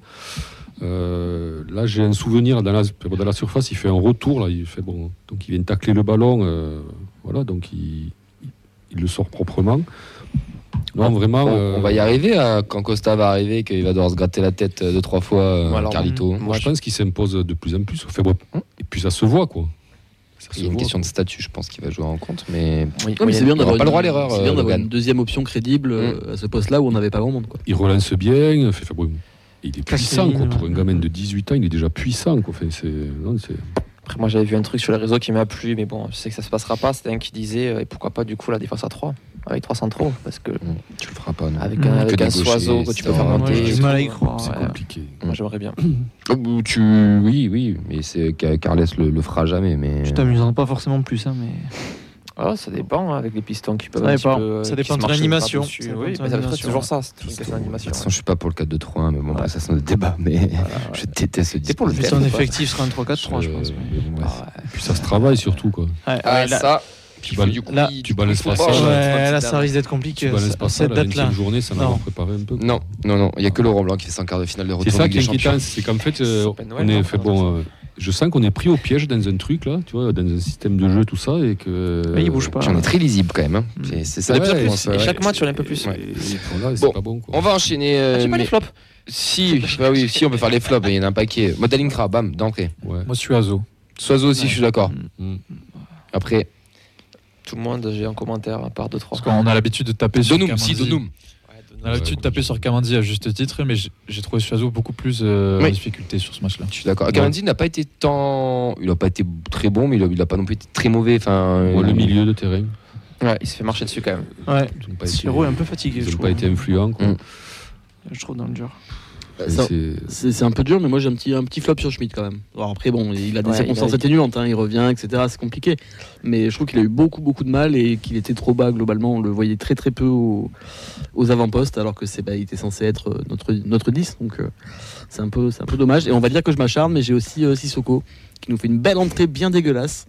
C: Euh, là, j'ai un souvenir dans la, dans la surface, il fait un retour, là, il fait bon, donc il vient tacler le ballon, euh, voilà, donc il, il- il le sort proprement. Non, vraiment.
A: On,
C: euh,
A: on va y arriver à- quand Costa va arriver, qu'il va devoir se gratter la tête euh, deux, trois fois, euh,
B: Alors,
A: Carlito.
C: Moi, je pense qu'il s'impose de plus en plus. Enfin, bon, et puis ça se voit, quoi.
A: Il y a une
C: voit,
A: question de statut, je pense qu'il va jouer en compte, mais
B: Oui,
F: Non, mais c'est bien d'avoir
A: aura pas le droit à l'erreur,
F: c'est bien d'avoir une deuxième option crédible euh, à ce poste-là où on n'avait pas grand monde. Quoi.
C: Il relance bien. Bon, il est puissant, quoi. Pour un gamin de 18 ans, il est déjà puissant, quoi. Enfin, c'est, non, c'est,
B: Après, moi, j'avais vu un truc sur les réseaux qui m'a plu, mais bon, je sais que ça se passera pas. C'était un qui disait, et pourquoi pas du coup la défense à 3 avec 3 centraux Parce que
A: tu le feras pas. non.
B: avec un, avec
A: des
B: un
A: gauchers,
B: soiseau que tu peux faire monter.
D: j'ai du mal à y croire,
C: c'est
B: ouais.
C: compliqué.
B: Moi, j'aimerais bien.
A: Oh, tu... Oui, oui, mais c'est Ca- Carles le, le fera jamais. Mais...
D: Je t'amuserai pas forcément plus, hein, mais.
B: Ah, ça dépend hein, avec les pistons qui peuvent
D: Ça dépend.
B: peu, euh,
D: Ça
B: qui
D: dépend de ton
B: marchent
D: animation.
B: par-dessus.
D: Ça dépend
B: Oui, mais ça fait toujours ça. C'est une question
A: De toute
B: d'animation.
A: façon, je suis pas pour le 4-2-3, mais bon,
B: Ouais.
A: bah, ça c'est notre débat. Mais
B: Voilà,
A: je
B: ouais.
A: déteste ce
B: pour le
D: effectif sera un 3-4-3, je pense.
A: Euh,
D: mais-
A: mais bon, bref.
B: Ah, ouais.
C: Et puis ça se travaille surtout, quoi.
D: Ouais,
A: Ah,
D: là-
A: ça.
C: Tu
A: du coup,
D: là,
A: il-
C: tu balances pas ça,
A: euh,
D: Ouais, là, ça risque d'être
C: Tu
D: compliqué.
C: balances
D: ça-
C: pas ça,
D: Cette date-là.
C: 20 journée, ça en
D: Non.
C: a préparé un peu. quoi.
A: Non, non, non, il n'y a que Laurent Blanc qui fait 100 quarts de finale de retour.
C: C'est ça
A: en
C: qui est inquiétant, c'est qu'en fait, euh,
B: Noël,
C: on est fait
B: pardon.
C: bon. euh, je sens qu'on est pris au piège dans un truc là, tu vois, dans un système de jeu, tout ça, et que.
D: Mais il bouge pas.
A: Puis on est très lisible quand même. hein.
D: Mm.
A: C'est- ça
C: Ouais,
A: je
C: et.
B: Et chaque match, on est un peu plus.
A: Ouais. Bon,
C: pas bon. Quoi.
A: On va enchaîner. euh,
B: Ah, pas
A: mais-
B: les flops.
A: Si, bah oui, si, on peut faire les flops, il y en a un paquet. Modalinkra, bam, d'entrée.
C: Ouais.
E: Moi je suis Azo.
A: Soiseau aussi, je suis d'accord.
C: Mm.
A: Après,
B: Tout le monde, j'ai un commentaire à part 2-3.
E: Parce qu'on a l'habitude de taper sur
A: Donum, si. Donum.
E: On a l'habitude de taper sur Kamandi à juste titre, mais j'ai trouvé Suazo beaucoup plus euh,
A: Oui.
E: en difficulté sur ce match-là.
A: Je suis d'accord. Kamandi n'a pas été tant. Il n'a pas été très bon, mais il n'a pas non plus été très mauvais. Enfin,
C: Ouais, le
A: euh,
C: milieu de terrain.
B: Ouais, il se fait marcher dessus quand même.
D: Ouais.
C: Été,
D: Siro est un peu fatigué,
C: ont
D: trouve.
C: pas été influents. quoi.
A: Mm.
D: Je trouve dans le dur.
F: Ça-
C: c'est-
F: un peu dur, mais moi j'ai un petit, un petit flop sur Schmidt quand même. Alors après, bon, il a des
B: Ouais,
F: circonstances
B: il a-
F: atténuantes, hein, il revient, etc. C'est compliqué. Mais je trouve qu'il a eu beaucoup, beaucoup de mal et qu'il était trop bas globalement. On le voyait très, très peu au- aux avant-postes, alors que c'est, bah, il était censé être euh, notre, notre 10. Donc euh, c'est un, peu- c'est un peu dommage. Et on va dire que je m'acharne, mais j'ai aussi euh, Sissoko qui nous fait une belle entrée bien dégueulasse.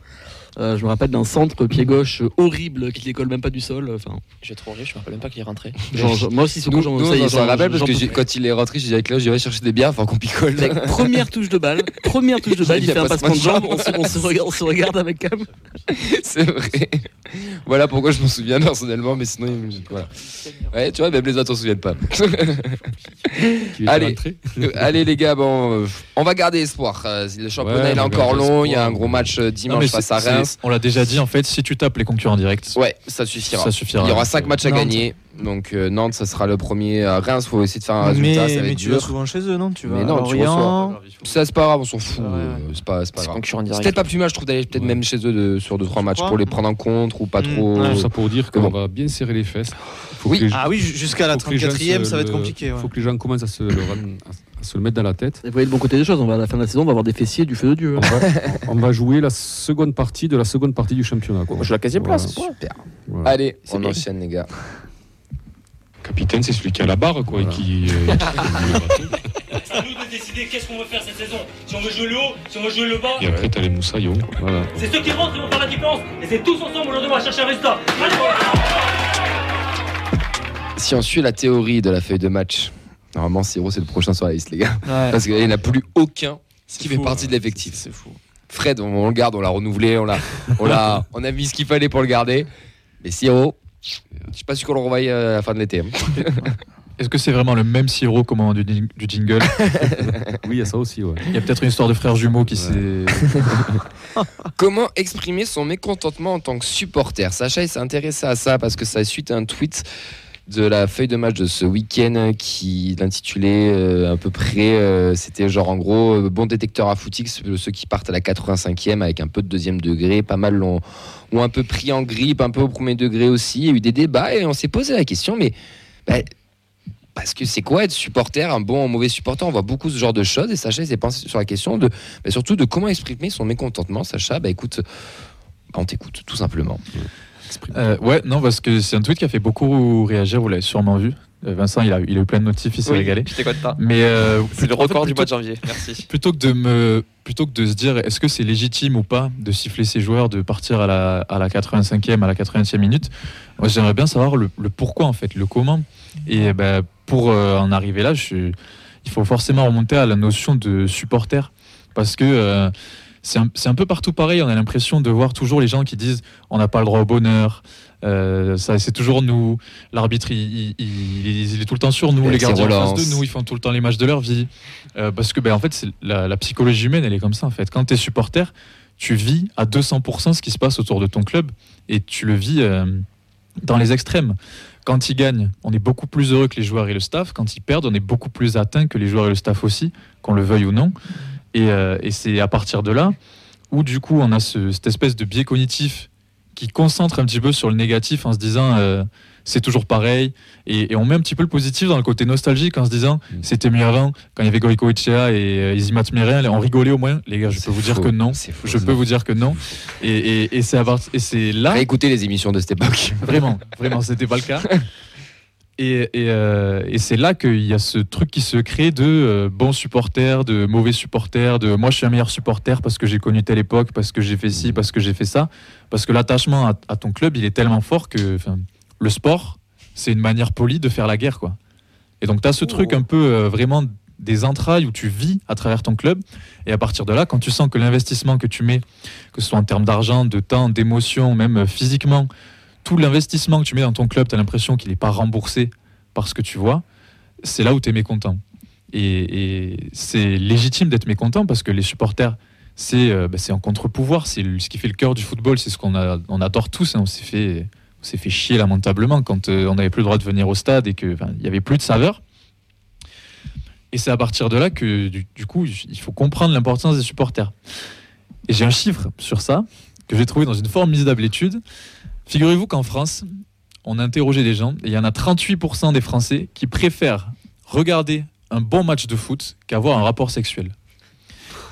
F: Euh, je me rappelle d'un centre pied gauche horrible qui décolle même pas du sol. Enfin,
B: J'ai trop ri, je me rappelle même pas qu'il est rentré.
F: genre, genre- moi Sissoko,
A: Nous,
F: j'en
A: nous,
F: ça y est,
A: on s'en
F: j'en-
A: rappelle parce que quand il est rentré, j'ai dit avec Léo, j'irai chercher des bières, enfin qu'on picole.
F: Avec première touche de balle, première touche de balle, il,
A: Il
F: fait un passement de jambe, on se, on se regarde, on se regarde avec Cam.
A: C'est vrai. Voilà pourquoi je m'en souviens personnellement, mais sinon, il- voilà. Ouais, tu vois, même les autres s'en souviennent pas. Allez. Euh, Allez les gars, bon, euh, on va garder espoir. Le championnat
C: Ouais,
A: il est encore long, il y a un gros match
E: Non,
A: dimanche face
E: c'est-
A: à
E: c'est-
A: Reims.
E: on l'a déjà dit, en fait, si tu tapes les concurrents directs,
A: Ouais, ça suffira.
E: ça suffira.
A: Il y aura 5 matchs à
D: Nantes.
A: gagner. Donc euh, Nantes, ça sera le premier. À Reims, faut essayer de faire un résultat.
D: mais
A: ça va
D: mais
A: être
D: tu vas souvent chez eux, non? Tu
A: Mais
D: vas
A: non,
D: à
A: tu
D: Lorient.
A: Ça, c'est pas grave, on s'en fout.
D: Ouais,
A: euh, C'est pas, c'est pas
B: C'est
A: grave. C'est peut-être pas plus mal, je trouve, d'aller peut-être
C: Ouais.
A: même chez eux de, sur 2-3 matchs
D: crois?
A: pour les prendre en compte ou pas
D: Mm,
A: trop.
C: Tout ça pour dire qu'on
A: bon.
C: va bien serrer les fesses. Faut
A: Oui.
C: les-
D: Ah oui, jusqu'à la
C: faut que les gens
D: 34e,
C: se
D: ça va être compliqué. ouais.
C: faut que les gens commencent à se le, se le mettre dans la tête.
F: Et vous voyez le bon côté des choses, on va à la fin de la saison, on va avoir des fessiers du feu de Dieu.
C: On va, on va jouer la seconde partie de la seconde partie du championnat. quoi.
B: On joue la 15
C: Voilà.
B: place.
A: Super.
C: Voilà.
A: Allez,
B: C'est
A: on
B: bien.
A: enchaîne, les gars.
C: Capitaine, c'est celui qui a la barre, quoi, Voilà. et qui. euh.
J: C'est à nous de décider qu'est-ce qu'on veut faire cette saison. Si on veut jouer le haut, si on veut jouer le bas.
C: et après, t'as les moussaillons. Voilà.
J: C'est ceux qui rentrent qui vont faire la différence. Et c'est tous ensemble où l'on devra chercher un résultat. Allez
A: Si on suit la théorie de la feuille de match, normalement, Siro, c'est le prochain sur la liste, les gars.
D: Ouais.
A: Parce qu'il n'y en a plus aucun qui fait partie de
B: ouais.
A: l'effectif.
B: C'est fou.
A: Fred, on, on le garde, on l'a renouvelé, on, l'a, on, l'a, on a mis ce qu'il fallait pour le garder. Mais Siro, je sais pas si on le revoit euh, à la fin de l'été. hein.
E: Est-ce que c'est vraiment le même sirop qu'au moment du, du jingle
C: Oui, il y a ça aussi, ouais.
E: Il y a peut-être une histoire de frères jumeaux qui s'est.
A: Comment exprimer son mécontentement en tant que supporter? Sacha, il s'est intéressé à ça parce que ça suite à un tweet de la feuille de match de ce week-end qui l'intitulait euh, à peu près, euh, c'était genre en gros, euh, bon détecteur à footix, ceux qui partent à la 85e avec un peu de deuxième degré, pas mal l'ont ont un peu pris en grippe, un peu au premier degré aussi, il y a eu des débats et on s'est posé la question, mais bah, parce que c'est quoi être supporter, un bon ou un mauvais supporter? On voit beaucoup ce genre de choses et Sacha s'est pensé sur la question de, bah, surtout de comment exprimer son mécontentement. Sacha, bah écoute, bah, on t'écoute tout simplement.
E: Euh, ouais, non, parce que c'est un tweet qui a fait beaucoup réagir, vous l'avez sûrement vu. Euh, Vincent, il a, il a eu plein de notifs, il s'est régalé.
B: Je t'écoute pas.
E: Mais euh,
B: C'est le
E: en fait,
B: record du mois de janvier. Merci.
E: plutôt que de me plutôt que de se dire est-ce que c'est légitime ou pas de siffler ses joueurs de partir à la, à la 85e à la 80e minute moi j'aimerais bien savoir le, le pourquoi en fait le comment et ben, pour euh, en arriver là je, il faut forcément remonter à la notion de supporter parce que euh, c'est un, peu partout pareil on a l'impression de voir toujours les gens qui disent on n'a pas le droit au bonheur euh, ça c'est toujours nous l'arbitre il, il- il- il est tout le temps sur nous
A: Et
E: les gardiens en face de nous ils font tout le temps les matchs de leur vie euh, parce que ben, en fait, c'est la, la psychologie humaine, elle est comme ça. En fait, quand tu es supporter, tu vis à 200% ce qui se passe autour de ton club et tu le vis euh, dans les extrêmes. Quand ils gagnent, on est beaucoup plus heureux que les joueurs et le staff. Quand ils perdent, on est beaucoup plus atteint que les joueurs et le staff aussi, qu'on le veuille ou non. Et, euh, et c'est à partir de là où du coup on a ce- cette espèce de biais cognitif qui concentre un petit peu sur le négatif en se disant euh, c'est toujours pareil. Et, et on met un petit peu le positif dans le côté nostalgique en se disant
C: Mm.
E: c'était mieux avant quand il y avait Goïko Echea et euh, Isimat Miren on rigolait au moins. Les gars je peux vous dire que non.
A: Faux,
E: je peux vous dire que non. Et, et- et c'est là
A: Réécoutez les émissions de cette époque.
E: Vraiment, vraiment, c'était pas le cas. Et, et, euh, et c'est là qu'il y a ce truc qui se crée de euh, bons supporters, de mauvais supporters, de moi je suis un meilleur supporter parce que j'ai connu telle époque, parce que j'ai fait ci, parce que j'ai fait ça. Parce que l'attachement à, à ton club, il est tellement fort que le sport, c'est une manière polie de faire la guerre. quoi. Et donc tu as ce truc un peu euh, vraiment des entrailles où tu vis à travers ton club. Et à partir de là, quand tu sens que l'investissement que tu mets, que ce soit en termes d'argent, de temps, d'émotion, même physiquement, tout l'investissement que tu mets dans ton club, tu as l'impression qu'il n'est pas remboursé par ce que tu vois, c'est là où tu es mécontent. Et, c'est légitime d'être mécontent parce que les supporters, c'est euh, bah, en contre-pouvoir, c'est ce qui fait le cœur du football, c'est ce qu'on on adore tous. hein. on s'est fait, fait chier lamentablement quand euh, on n'avait plus le droit de venir au stade et qu'il n'y avait plus de saveur. Et c'est à partir de là que, du, du coup, il faut comprendre l'importance des supporters. Et j'ai un chiffre sur ça que j'ai trouvé dans une formidable étude. Figurez-vous qu'en France, on a interrogé des gens et il y en a 38% des Français qui préfèrent regarder un bon match de foot qu'avoir un rapport sexuel.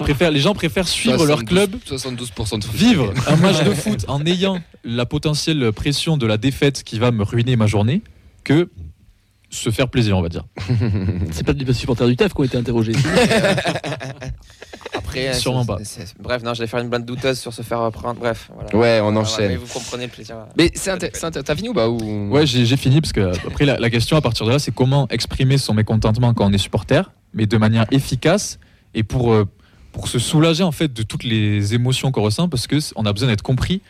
E: Préfèrent- les gens préfèrent suivre leur
A: 72
E: club
A: 72% de foot.
E: vivre un match de foot en ayant la potentielle pression de la défaite qui va me ruiner ma journée que se faire plaisir, on va dire.
F: C'est pas des supporters du TEF qui ont été interrogés.
B: Après,
E: Sûrement
B: c'est-
E: pas.
B: c'est- c'est- Bref, non, j'allais faire une blague douteuse sur se faire prendre. Bref, voilà.
A: Ouais, on
B: Voilà,
A: enchaîne.
B: mais vous comprenez le plaisir.
A: Mais c'est T'as fini ou pas ou...
E: Ouais, j'ai fini parce que après la, la question à partir de là, c'est comment exprimer son mécontentement quand on est supporter, mais de manière efficace et pour euh, pour se soulager en fait de toutes les émotions qu'on ressent parce que on a besoin d'être compris.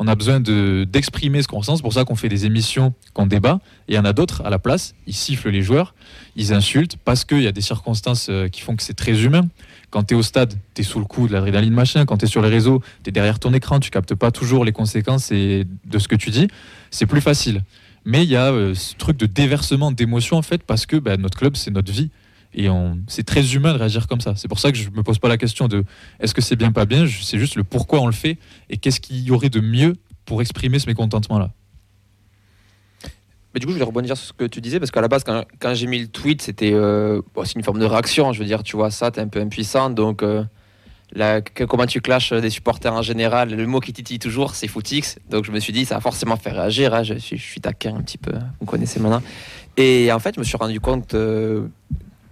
E: on a besoin de- d'exprimer ce qu'on ressent. C'est pour ça qu'on fait des émissions, qu'on débat. Et il y en a d'autres à la place. Ils sifflent les joueurs, ils insultent parce qu'il y a des circonstances euh, qui font que c'est très humain. Quand tu es au stade, tu es sous le coup de l'adrénaline machin. Quand tu es sur les réseaux, tu es derrière ton écran, tu captes pas toujours les conséquences de ce que tu dis. C'est plus facile. Mais il y a euh, ce truc de déversement d'émotions en fait parce que bah, notre club, c'est notre vie. Et c'est très humain de réagir comme ça. C'est pour ça que je me pose pas la question de est-ce que c'est bien, pas bien? C'est juste le pourquoi on le fait et qu'est-ce qu'il y aurait de mieux pour exprimer ce mécontentement-là.
B: Mais du coup, je voulais rebondir sur ce que tu disais, parce qu'à la base, quand, j'ai mis le tweet, c'était euh, une forme de réaction. Je veux dire, tu vois ça, t'es un peu impuissant, donc euh, que- comment tu clashes des supporters en général Le mot qui titille toujours, c'est footix. Donc je me suis dit, ça va forcément faire réagir. hein. Je, suis- je taquin un petit peu, vous connaissez maintenant. Et en fait, je me suis rendu compte, euh,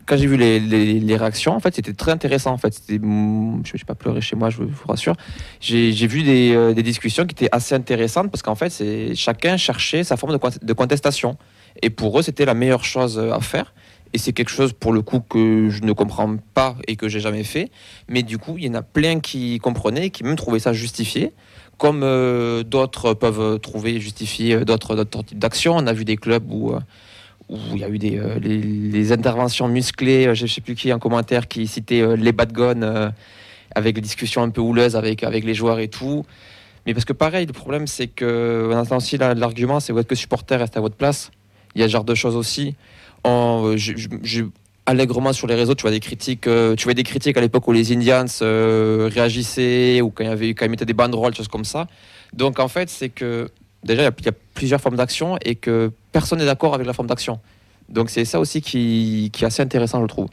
B: quand j'ai vu les, les- réactions, en fait, c'était très intéressant. En fait, mm, je n'ai pas pleuré chez moi, je vous rassure. J'ai vu des, euh, des discussions qui étaient assez intéressantes parce qu'en fait, chacun cherchait sa forme de, de contestation. Et pour eux, c'était la meilleure chose à faire. Et c'est quelque chose, pour le coup, que je ne comprends pas et que j'ai jamais fait. Mais du coup, il y en a plein qui comprenaient et qui même trouvaient ça justifié. Comme euh, d'autres peuvent trouver justifié euh, d'autres types d'actions. On a vu des clubs où, où il y a eu des, euh, les, interventions musclées. euh, Je ne sais plus qui en commentaire qui citait euh, les bad guns euh, avec des discussions un peu houleuses avec, avec les joueurs et tout. Mais parce que pareil, le problème, c'est que on entend aussi la- l'argument, c'est vous êtes que supporter, restez à votre place? Il y a ce genre de choses aussi. En, je- allègrement sur les réseaux, tu vois des critiques, tu vois des critiques à l'époque où les Indians réagissaient ou quand il y avait, quand ils mettaient des banderoles, choses comme ça. Donc en fait, c'est que déjà il y a- il y, a plusieurs formes d'action et que personne n'est d'accord avec la forme d'action. Donc c'est ça aussi qui, qui est assez intéressant, je trouve.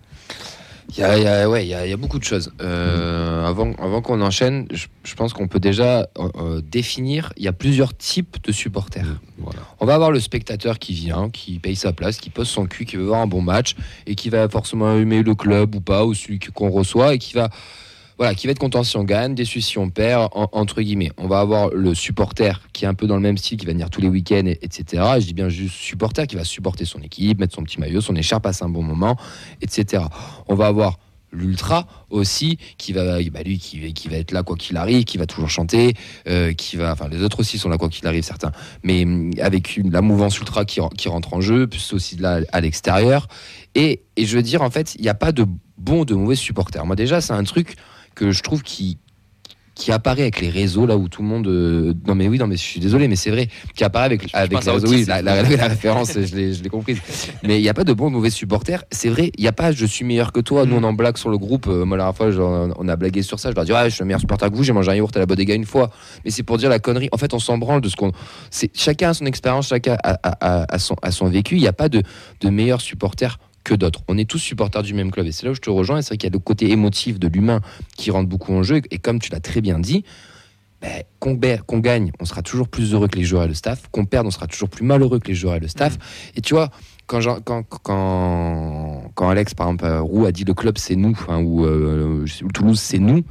A: Il y a, il y a- ouais, y a, y a beaucoup de choses. Euh, avant avant qu'on enchaîne, je, je pense qu'on peut déjà euh, euh, définir. Il y a plusieurs types de supporters.
C: Voilà.
A: On va avoir le spectateur qui vient, qui paye sa place, qui pose son cul, qui veut voir un bon match et qui va forcément aimer le club ou pas, ou celui qu'on reçoit et qui va, voilà, qui va être content si on gagne, déçu si on perd, en- entre guillemets. On va avoir le supporter qui est un peu dans le même style, qui va venir tous les week-ends, et- etc. Et je dis bien juste supporter, qui va supporter son équipe, mettre son petit maillot, son écharpe, passer un bon moment, etc. On va avoir l'ultra aussi qui va bah, lui qui, va être là quoi qu'il arrive qui va toujours chanter euh, qui va enfin les autres aussi sont là quoi qu'il arrive certains mais hum, avec une- la mouvance ultra qui, ren- qui rentre en jeu, plus aussi de là à l'extérieur. Et, je veux dire, en fait, il n'y a pas de bons, de mauvais supporters. Moi, déjà, c'est un truc que je trouve qui, qui apparaît avec les réseaux, là où tout le monde. euh, non, mais oui, non, mais je suis désolé, mais c'est vrai, qui apparaît avec, avec les réseaux. Oui, la, la- la référence, je l'ai je l'ai comprise. Mais il n'y a pas de bons, de mauvais supporters. C'est vrai, il n'y a pas je suis meilleur que toi. Nous, on en blague sur le groupe. Euh, moi, la dernière fois, genre, on a blagué sur ça. Je leur dis, ouais, je suis un meilleur supporter que vous, j'ai mangé un yaourt à la bodega une fois. Mais c'est pour dire la connerie. En fait, on s'en branle de ce qu'on. c'est- Chacun a son expérience, chacun a, a- a- a son, a son vécu. Il n'y a pas de, de meilleurs supporters que d'autres. On est tous supporters du même club. Et c'est là où je te rejoins. Et c'est vrai qu'il y a le côté émotif de l'humain qui rentre beaucoup en jeu. Et comme tu l'as très bien dit, ben, qu'on gagne, on sera toujours plus heureux que les joueurs et le staff. Qu'on perde, on sera toujours plus malheureux que les joueurs et le staff. Et tu vois, quand, quand, quand, quand Alex, par exemple, euh, Roux a dit le club c'est nous, ou, euh, ou Toulouse c'est nous,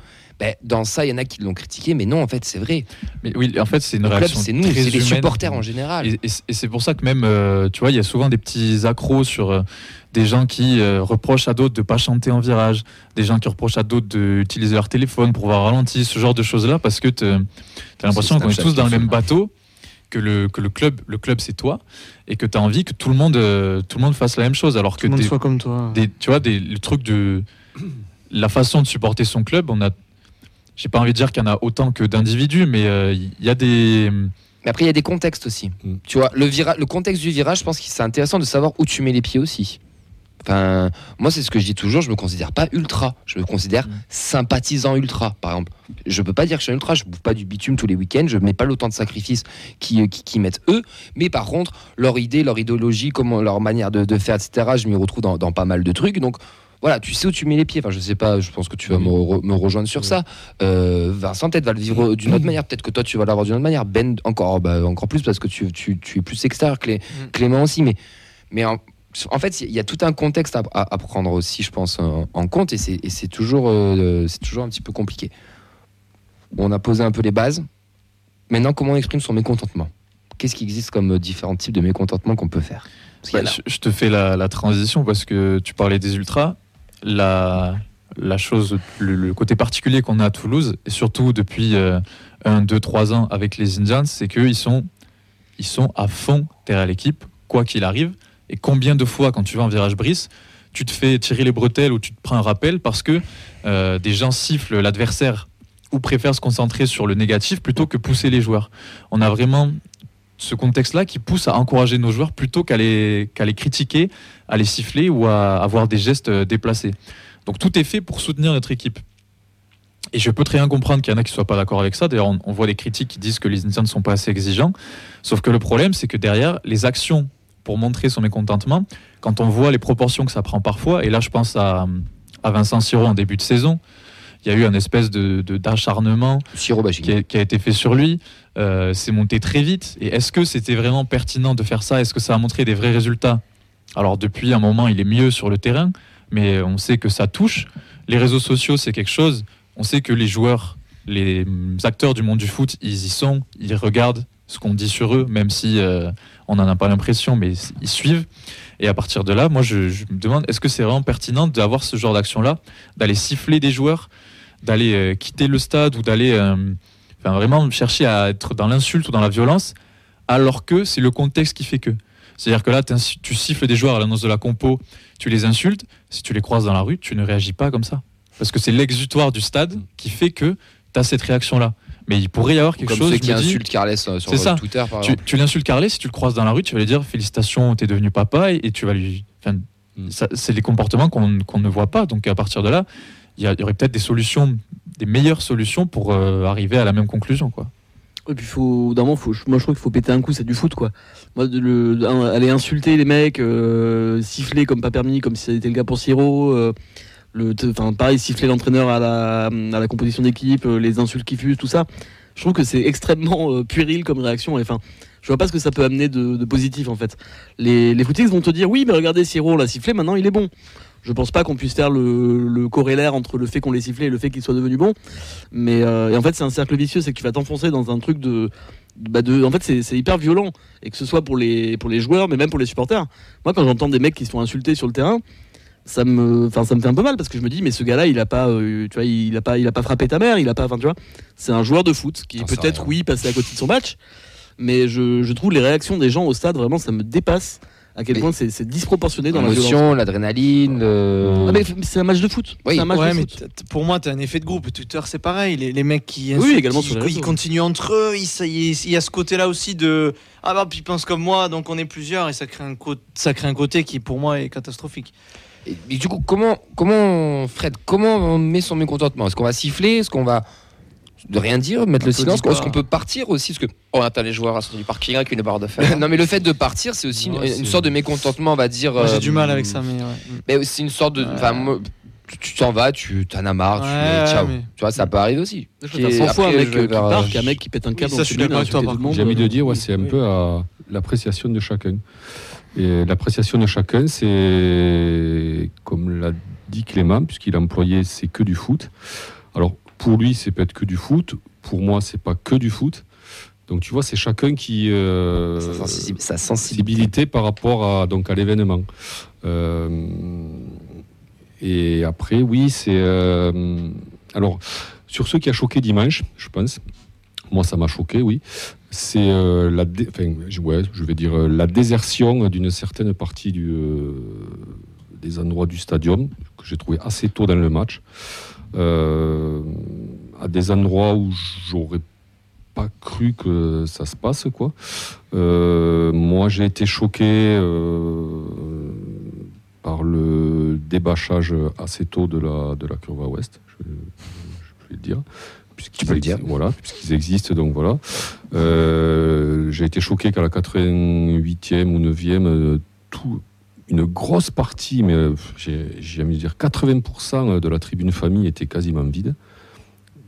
A: ben, dans ça, il y en a qui l'ont critiqué, mais non, en fait, c'est vrai.
E: Mais oui, en fait, c'est une
A: Le club,
E: réaction
A: c'est nous, c'est les supporters en général.
E: Et, et c- et c'est pour ça que même, euh, tu vois, il y a souvent des petits accros sur euh, des gens qui euh, reprochent à d'autres de pas chanter en virage, des gens qui reprochent à d'autres d'utiliser leur téléphone pour voir ralenti, ce genre de choses-là, parce que tu as l'impression qu'on est tous dans le même bateau, que le, que le club, le club c'est toi, et que tu as envie que tout le monde, euh, tout le monde fasse la même chose, alors
D: Tout
E: que
D: le monde soit comme toi.
E: des, tu vois, des, le truc de la façon de supporter son club, on a, j'ai pas envie de dire qu'il y en a autant que d'individus, mais euh, il y a des,
A: Mais après, il y a des contextes aussi.
C: Mm.
A: Tu vois, le, vira- le contexte du virage, je pense que c'est intéressant de savoir où tu mets les pieds aussi. Enfin, moi, c'est ce que je dis toujours, je me considère pas ultra, je me considère
E: Mm.
A: sympathisant ultra, par exemple. Je peux pas dire que je suis un ultra, je bouffe pas du bitume tous les week-ends, je mets pas temps de sacrifice qui, qui, qui mettent eux, mais par contre, leur idée, leur idéologie, comment, leur manière de, de faire, etc., je m'y retrouve dans, dans pas mal de trucs. Donc, voilà, tu sais où tu mets les pieds. Enfin, je sais pas, je pense que tu vas me, re- me rejoindre sur ça. Euh, Vincent, peut-être, va le vivre d'une autre manière. Peut-être que toi, tu vas l'avoir d'une autre manière. Ben, encore, bah, encore plus parce que tu, tu, tu es plus extérieur. Clé- Clément aussi. Mais, mais en, en fait, il y a tout un contexte à, à- à prendre aussi, je pense, en, en compte. Et c'est toujours, euh, c'est toujours un petit peu compliqué. On a posé un peu les bases. Maintenant, comment on exprime son mécontentement? Qu'est-ce qui existe comme euh, différents types de mécontentement qu'on peut faire?
E: Bah, je, je te fais la, la transition parce que tu parlais des ultras. La, la chose, le, côté particulier qu'on a à Toulouse, et surtout depuis 1, 2, 3 ans avec les Indians, c'est qu'ils sont, ils sont à fond derrière l'équipe, quoi qu'il arrive. Et combien de fois, quand tu vas en virage brise, tu te fais tirer les bretelles ou tu te prends un rappel parce que euh, des gens sifflent l'adversaire ou préfèrent se concentrer sur le négatif plutôt que pousser les joueurs. On a vraiment ce contexte-là qui pousse à encourager nos joueurs plutôt qu'à les, critiquer, à les siffler ou à avoir des gestes euh, déplacés. Donc tout est fait pour soutenir notre équipe. Et je peux très bien comprendre qu'il y en a qui ne soient pas d'accord avec ça. D'ailleurs, on, on voit des critiques qui disent que les Indiens ne sont pas assez exigeants. Sauf que le problème, c'est que derrière, les actions pour montrer son mécontentement, quand on voit les proportions que ça prend parfois, et là je pense à, à Vincent Siro en début de saison, il y a eu un espèce de, d'acharnement qui a été fait sur lui. Euh, c'est monté très vite. Et est-ce que c'était vraiment pertinent de faire ça? Est-ce que ça a montré des vrais résultats? Alors depuis un moment, il est mieux sur le terrain, mais on sait que ça touche. Les réseaux sociaux, c'est quelque chose. On sait que les joueurs, les mm, acteurs du monde du foot, ils y sont, ils regardent ce qu'on dit sur eux, même si euh, on n'en a pas l'impression, mais ils suivent. Et à partir de là, moi, je, je me demande, est-ce que c'est vraiment pertinent d'avoir ce genre d'action-là, d'aller siffler des joueurs, d'aller euh, quitter le stade ou d'aller euh, enfin, vraiment chercher à être dans l'insulte ou dans la violence, alors que c'est le contexte qui fait que. C'est-à-dire que là, tu siffles des joueurs à l'annonce de la compo, tu les insultes, si tu les croises dans la rue, tu ne réagis pas comme ça. Parce que c'est l'exutoire du stade qui fait que tu as cette réaction-là. Mais il pourrait y avoir quelque
A: Comme
E: chose
A: ceux qui insultent Carles euh, sur
E: C'est ça.
A: Twitter, par
E: tu, tu l'insultes Carlet, si tu le croises dans la rue, tu vas lui dire félicitations, t'es devenu papa, et, et tu vas lui.
C: Mm.
E: c'est les comportements qu'on qu'on ne voit pas. Donc à partir de là, il y, aurait peut-être des solutions, des meilleures solutions pour euh, arriver à la même conclusion. Quoi.
F: Puis faut, d'un moment, faut, moi je trouve qu'il faut péter un coup, c'est du foot quoi. Moi, de le, aller insulter les mecs, euh, siffler comme pas permis, comme si c'était le cas pour Siro, euh, le, enfin pareil, siffler l'entraîneur à la, à la composition d'équipe, les insultes qui fusent, tout ça. Je trouve que c'est extrêmement puéril comme réaction. Et enfin, je vois pas ce que ça peut amener de, positif en fait. Les, les footistes vont te dire oui, mais regardez, Siro, l'a sifflé, maintenant il est bon. Je pense pas qu'on puisse faire le, le corrélaire entre le fait qu'on l'ait sifflé et le fait qu'il soit devenu bon. Mais euh, et en fait, c'est un cercle vicieux, c'est que tu vas t'enfoncer dans un truc de. Bah de en fait, c'est hyper violent. Et que ce soit pour les, pour les joueurs, mais même pour les supporters. Moi, quand j'entends des mecs qui se font insulter sur le terrain, ça me, enfin, ça me fait un peu mal parce que je me dis, mais ce gars-là, il a pas, euh, tu vois, il a pas, il a pas frappé ta mère, il a pas, enfin, tu vois, c'est un joueur de foot qui
A: sais
F: peut-être, oui, passé à côté de son match. Mais je, je trouve les réactions des gens au stade, vraiment, ça me dépasse à quel
A: Mais-
F: point c'est disproportionné dans.
A: L'émotion, l'adrénaline. le-
F: Ah, c'est un match de foot.
A: Oui.
F: c'est un match
D: Ouais,
F: de
D: mais
F: foot.
D: t- t- pour moi, tu as un effet de groupe. Twitter, c'est pareil. Les, les mecs qui
F: Oui, également les
D: ils continuent entre eux. Il y a ce côté-là aussi de Ah bah, puis ils pensent comme moi, donc on est plusieurs. Et ça crée un, co- ça crée un côté qui, pour moi, est catastrophique.
A: Et, mais du coup, comment, comment, Fred, comment on met son mécontentement? Est-ce qu'on va siffler? Est-ce qu'on va de rien dire, mettre le silence Est-ce qu'on peut partir aussi Parce que
B: On attend les joueurs à sortir du parking avec une barre de fer.
A: non, mais le fait de partir, c'est aussi une,
C: Ouais,
A: une
C: c'est-
A: sorte de mécontentement, on va dire.
D: Moi, J'ai
A: euh,
D: du mal avec ça, mais ouais.
A: Mais c'est une sorte de. Moi, tu- tu t'en vas, tu t'en as marre, tu
D: Ouais,
A: ciao.
D: mais-
A: Tu vois, ça peut arriver aussi.
F: Je préfère 100 fois un mec euh, qui
A: euh,
F: mec qui pète un câble
D: ça,
F: dans
D: je suis d'accord avec toi.
C: J'ai envie de dire, ouais,
F: Oui,
C: c'est un
F: oui.
C: peu à l'appréciation de chacun. Et l'appréciation de chacun, c'est, comme l'a dit Clément, puisqu'il a employé, c'est que du foot. Alors, pour lui, c'est peut-être que du foot. Pour moi, c'est pas que du foot. Donc, tu vois, c'est chacun qui. euh,
A: sa, sensibilité, sa sensibilité.
C: sensibilité par rapport à, donc, à l'événement. Euh, et après, oui, c'est. euh, alors, sur ce qui a choqué dimanche, je pense, moi ça m'a choqué, oui, c'est la, dé- enfin, je- ouais, je vais dire la désertion d'une certaine partie du, des endroits du stadium que j'ai trouvé assez tôt dans le match, à des endroits où j'aurais pas cru que ça se passe quoi. Euh, moi j'ai été choqué euh, par le débâchage assez tôt de la de la curva ouest. Je, je vais le dire. puisqu'ils
A: Tu peux le dire.
C: Voilà, puisqu'ils existent, donc voilà. Euh, j'ai été choqué qu'à la 88e ou 9e, euh, tout, une grosse partie, mais euh, j'ai envie de dire 80% de la tribune famille était quasiment vide.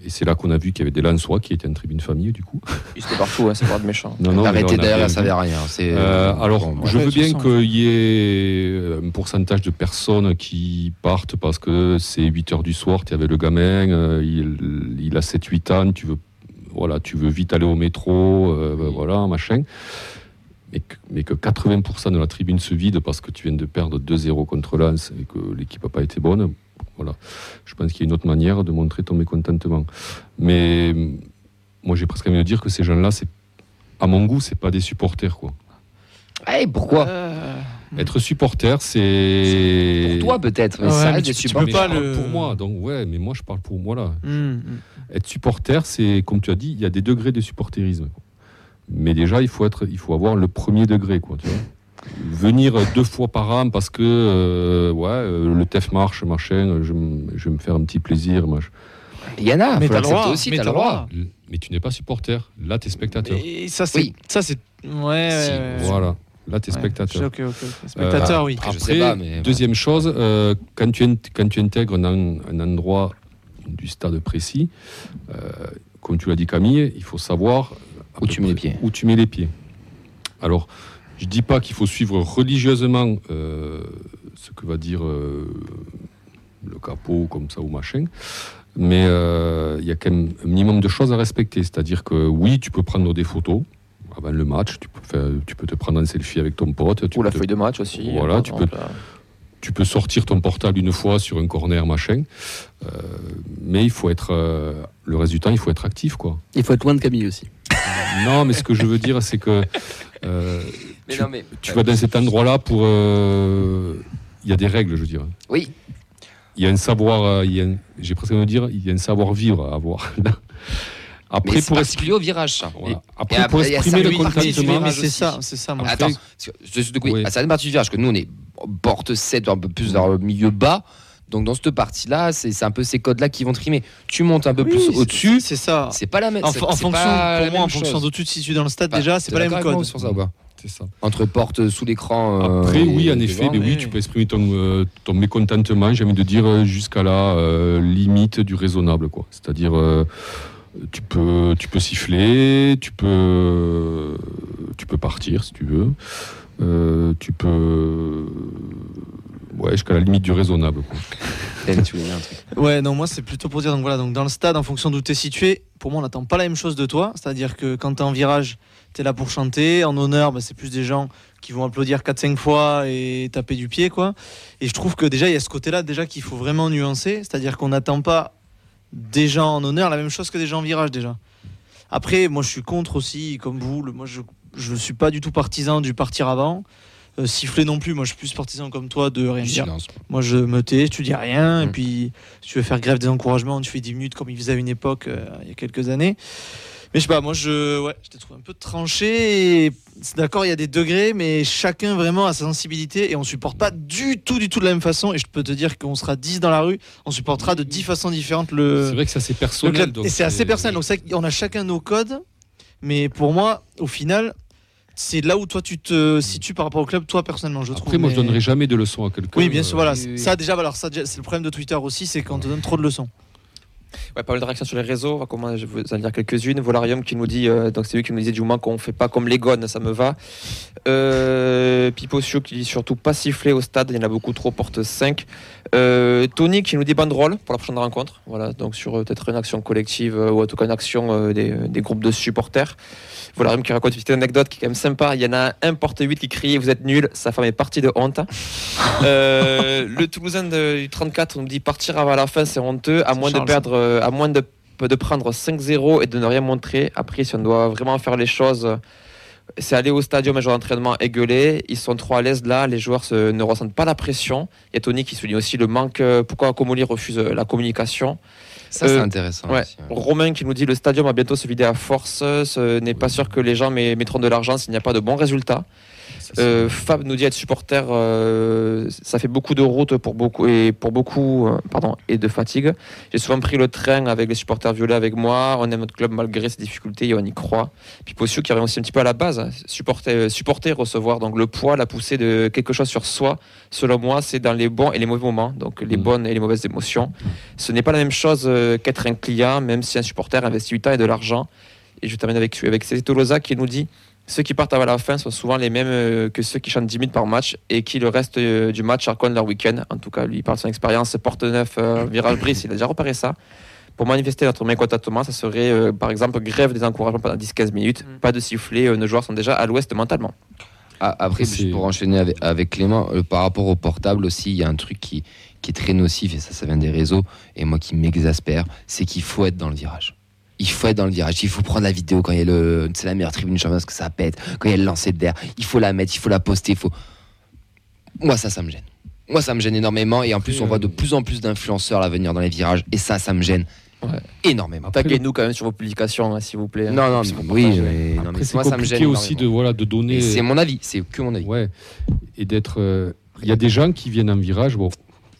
C: Et c'est là qu'on a vu qu'il y avait des Lançois qui étaient en tribune famille, du coup.
B: Ils étaient partout, hein, c'est pas de méchants.
C: Non,
A: derrière, ça ne rien. C'est,
C: Euh, alors,
A: bon,
C: je
D: ouais,
C: veux bien qu'il y ait un pourcentage de personnes qui partent parce que c'est 8 heures du soir, tu avais le gamin, euh, il, il a 7-8 ans, tu veux, voilà, tu veux vite aller au métro, euh, voilà, machin. Mais que, mais que 80% de la tribune se vide parce que tu viens de perdre 2-0 contre Lens et que l'équipe n'a pas été bonne, Voilà. Je pense qu'il y a une autre manière de montrer ton mécontentement. Mais hum, moi, j'ai presque envie de dire que ces gens-là, c'est, à mon goût, c'est pas des supporters, quoi.
A: Eh, pourquoi
D: Euh,
C: Être supporter, c'est.
A: Pour toi, peut-être. Mais
D: Ouais,
A: ça
D: mais
A: reste
D: tu-
A: des
D: tu
A: supporters.
D: le-
C: Pour moi, donc ouais, mais moi je parle pour moi là.
D: hum, hum.
C: Être supporter, c'est comme tu as dit, il y a des degrés de supporterisme. Mais déjà, il faut être, il faut avoir le premier degré, quoi. Tu vois. Venir deux fois par an parce que euh, ouais, euh, le TEF marche, machin, je, vais me faire un petit plaisir. machin.
A: Il y en a,
D: Mais t'as le droit,
A: aussi,
D: mais
A: le droit.
C: Mais tu n'es pas supporter. Là, tu es spectateur.
D: Et ça, c'est.
A: Oui.
D: Ça, c'est. Ouais,
A: Si,
D: ouais.
C: Voilà. Là, tu es
D: Ouais.
C: spectateur.
D: Ok, ok, ok. Spectateur,
C: Euh,
D: oui.
A: Après, je sais pas, mais
C: deuxième chose, euh, quand, tu int- quand tu intègres un, un endroit du stade précis, euh, comme tu l'as dit Camille, il faut savoir
A: Où tu mets les pieds.
C: Où tu mets les pieds. Alors, je dis pas qu'il faut suivre religieusement euh, ce que va dire euh, le capot comme ça ou machin, mais euh, il y a quand même un minimum de choses à respecter. C'est-à-dire que oui, tu peux prendre des photos avant le match, tu peux, faire- tu peux te prendre un selfie avec ton pote, tu
B: Ou la
C: te-
B: feuille de match aussi.
C: Voilà, tu peux-. Tu peux sortir ton portable une fois sur un corner, machin. Euh, mais il faut être. euh, le reste du temps, il faut être actif, quoi.
F: Il faut être loin de Camille aussi.
C: non, mais ce que je veux dire, c'est que. euh,
A: Mais
C: tu,
A: non, mais-
C: tu vas dans cet endroit-là pour. euh, Il y a des règles, je veux dire.
A: Oui.
C: Il y a un savoir. euh, il y a un- J'ai presque envie de dire, il y a un savoir-vivre à avoir. Après,
A: Mais c'est
C: pour,
A: particulier au virage, ça.
C: voilà. Après,
A: après,
C: pour exprimer
A: ça,
C: le
A: partie
C: contentement.
D: c'est ça, c'est ça. moi.
A: Attends, Oui. à certaines parties du virage, que nous, on est porte 7, un peu plus vers le milieu bas. Donc, dans cette partie-là, c'est c'est un peu ces codes-là qui vont trimer. Tu montes un peu
D: Oui,
A: plus au-dessus,
D: C'est ça.
A: c'est pas la même
D: En, en fonction,
A: pas
D: pour moi, en fonction
A: chose.
D: d'où tu situes dans le stade,
A: Bah,
D: déjà, c'est pas la même code.
A: sur ça, ou pas
C: C'est ça.
A: Entre porte sous l'écran. euh,
C: Après, oui, en effet, mais oui,
D: oui.
C: tu peux exprimer ton, euh, ton mécontentement, j'ai envie de dire, euh, jusqu'à la euh, limite du raisonnable. quoi. C'est-à-dire, euh, tu, peux, tu peux siffler, tu peux, tu peux partir si tu veux, euh, tu peux. Ouais, jusqu'à la limite du raisonnable. Quoi.
A: Tu voulais dire un truc?
D: Ouais, non, moi c'est plutôt pour dire, donc voilà, donc dans le stade, en fonction d'où tu es situé, pour moi on n'attend pas la même chose de toi. C'est-à-dire que quand tu es en virage, tu es là pour chanter. En honneur, bah, c'est plus des gens qui vont applaudir 4-5 fois et taper du pied, quoi. Et je trouve que déjà, il y a ce côté-là déjà qu'il faut vraiment nuancer. C'est-à-dire qu'on n'attend pas des gens en honneur la même chose que des gens en virage déjà. Après, moi je suis contre aussi, comme vous, le- moi je ne suis pas du tout partisan du partir avant. Euh, siffler non plus, moi je suis plus partisan comme toi de rien dire.
A: Silence.
D: Moi, je me tais, tu dis rien, et
A: Mm.
D: puis si tu veux faire grève des encouragements, tu fais 10 minutes comme ils faisaient à une époque, euh, il y a quelques années. Mais je sais pas, moi, je, ouais, je t'ai trouvé un peu tranché. C'est d'accord, il y a des degrés, mais chacun vraiment a sa sensibilité et on supporte pas du tout, du tout de la même façon. Et je peux te dire qu'on sera 10 dans la rue, on supportera de 10 façons différentes le.
C: C'est vrai que c'est assez
D: le
C: personnel. donc
D: et c'est assez personnel, donc c'est qu'on a chacun nos codes. Mais pour moi, au final, c'est là où toi tu te situes par rapport au club, toi personnellement, je trouve.
C: Après, moi, je
D: mais-
C: donnerai jamais de leçons à quelqu'un.
D: oui, bien sûr,
C: euh,
D: voilà.
A: oui, oui.
D: Ça, déjà, alors, ça, c'est le problème de Twitter aussi, c'est qu'on te donne trop de leçons.
B: Ouais, pas mal de réactions sur les réseaux. Comment- je vais vous en lire quelques-unes. Volarium qui nous dit, euh, donc c'est lui qui nous disait du moins qu'on fait pas comme les gones, ça me va. Euh, Pipocio qui dit surtout pas siffler au stade, il y en a beaucoup trop, porte 5. Euh, Tony qui nous dit banderole pour la prochaine rencontre. Voilà, donc sur euh, peut-être une action collective ou en tout cas une action des, des groupes de supporters. Volarium qui raconte une petite anecdote qui est quand même sympa. Il y en a un porte 8 qui criait Vous êtes nul, sa femme est partie de honte. Le Toulousain de- du 34 nous dit partir avant la fin, c'est honteux, à moins de perdre, euh, à moins de, de prendre 5-0 et de ne rien montrer. Après, si on doit vraiment faire les choses, c'est aller au stadium un jour d'entraînement et gueuler. Ils sont trop à l'aise là, les joueurs se- ne ressentent pas la pression. Il y a Tony qui souligne aussi le manque. euh, pourquoi Comoli refuse euh, la communication
A: Ça, c'est
B: Euh,
A: intéressant.
B: Ouais.
A: aussi, ouais.
B: Romain qui nous dit le stadium va bientôt se vider à force. Ce n'est pas sûr que les gens met- mettront de l'argent s'il n'y a pas de bons résultats. Euh, Fab nous dit être supporter, euh, ça fait beaucoup de route pour beaucoup et pour beaucoup, euh, pardon, et de fatigue. J'ai souvent pris le train avec les supporters violets avec moi. On aime notre club malgré ses difficultés et on y croit. Puis Possio qui revient aussi un petit peu à la base, supporter, supporter, recevoir donc le poids, la poussée de quelque chose sur soi. Selon moi, c'est dans les bons et les mauvais moments, donc les
C: Mhm.
B: bonnes et les mauvaises émotions. Ce n'est pas la même chose qu'être un client, même si un supporter investit du temps et de l'argent. Et je termine avec, avec Cécile Tolosa qui nous dit ceux qui partent avant la fin sont souvent les mêmes euh, que ceux qui chantent 10 minutes par match et qui, le reste euh, du match, racontent leur week-end. En tout cas, lui, il parle de son expérience. Porte-Neuf, euh, Virage Brice, il a déjà repéré ça. Pour manifester notre mécontentement, ça serait euh, par exemple grève des encouragements pendant 10-15 minutes.
D: Mm.
B: Pas de sifflet, euh, nos joueurs sont déjà à l'ouest mentalement.
A: Ah, après, juste pour enchaîner avec, avec Clément, euh, par rapport au portable aussi, il y a un truc qui, qui est très nocif, et ça, ça vient des réseaux, et moi qui m'exaspère, c'est qu'il faut être dans le virage. Il faut être dans le virage, il faut prendre la vidéo quand il y a le. C'est la meilleure tribune championnat parce que ça pète, quand il y a le lancer de d'air, il faut la mettre, il faut la poster, il faut. Moi, ça, ça me gêne. Moi, ça me gêne énormément, et en plus, on voit de plus en plus d'influenceurs là venir dans les virages, et ça, ça me gêne
B: Ouais.
A: énormément.
B: Taguez-nous quand même sur vos publications, hein, s'il vous plaît.
A: Non, non,
B: Parce
A: mais oui, mais, non, mais
C: Après, c'est
A: moi, ça me
C: compliqué
A: gêne
C: aussi de, voilà, de donner.
A: C'est mon avis, c'est que mon avis.
C: Ouais, et d'être. euh, Il y a des gens qui viennent en virage. Bon,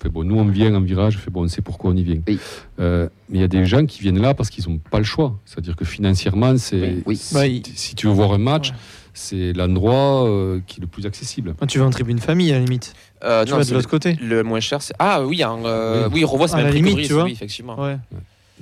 C: fait, bon nous, on vient en virage. Fait, bon, on sait pourquoi on y vient.
A: Oui.
C: Euh, mais il y a des gens qui viennent là parce qu'ils n'ont pas le choix. C'est-à-dire que financièrement, c'est.
A: Oui, oui.
C: Si,
D: Bah, il-
C: si tu veux voir un match,
D: Ouais.
C: c'est l'endroit euh, qui est le plus accessible.
D: Quand tu vas en tribune famille, à la limite.
B: Euh,
D: tu
B: non,
D: vas de
B: c'est
D: l'autre côté.
B: le moins cher, c'est. Ah oui, en, euh, oui, revois, c'est
D: À
B: même
D: la limite, tu vois.
B: oui, effectivement.
D: Ouais.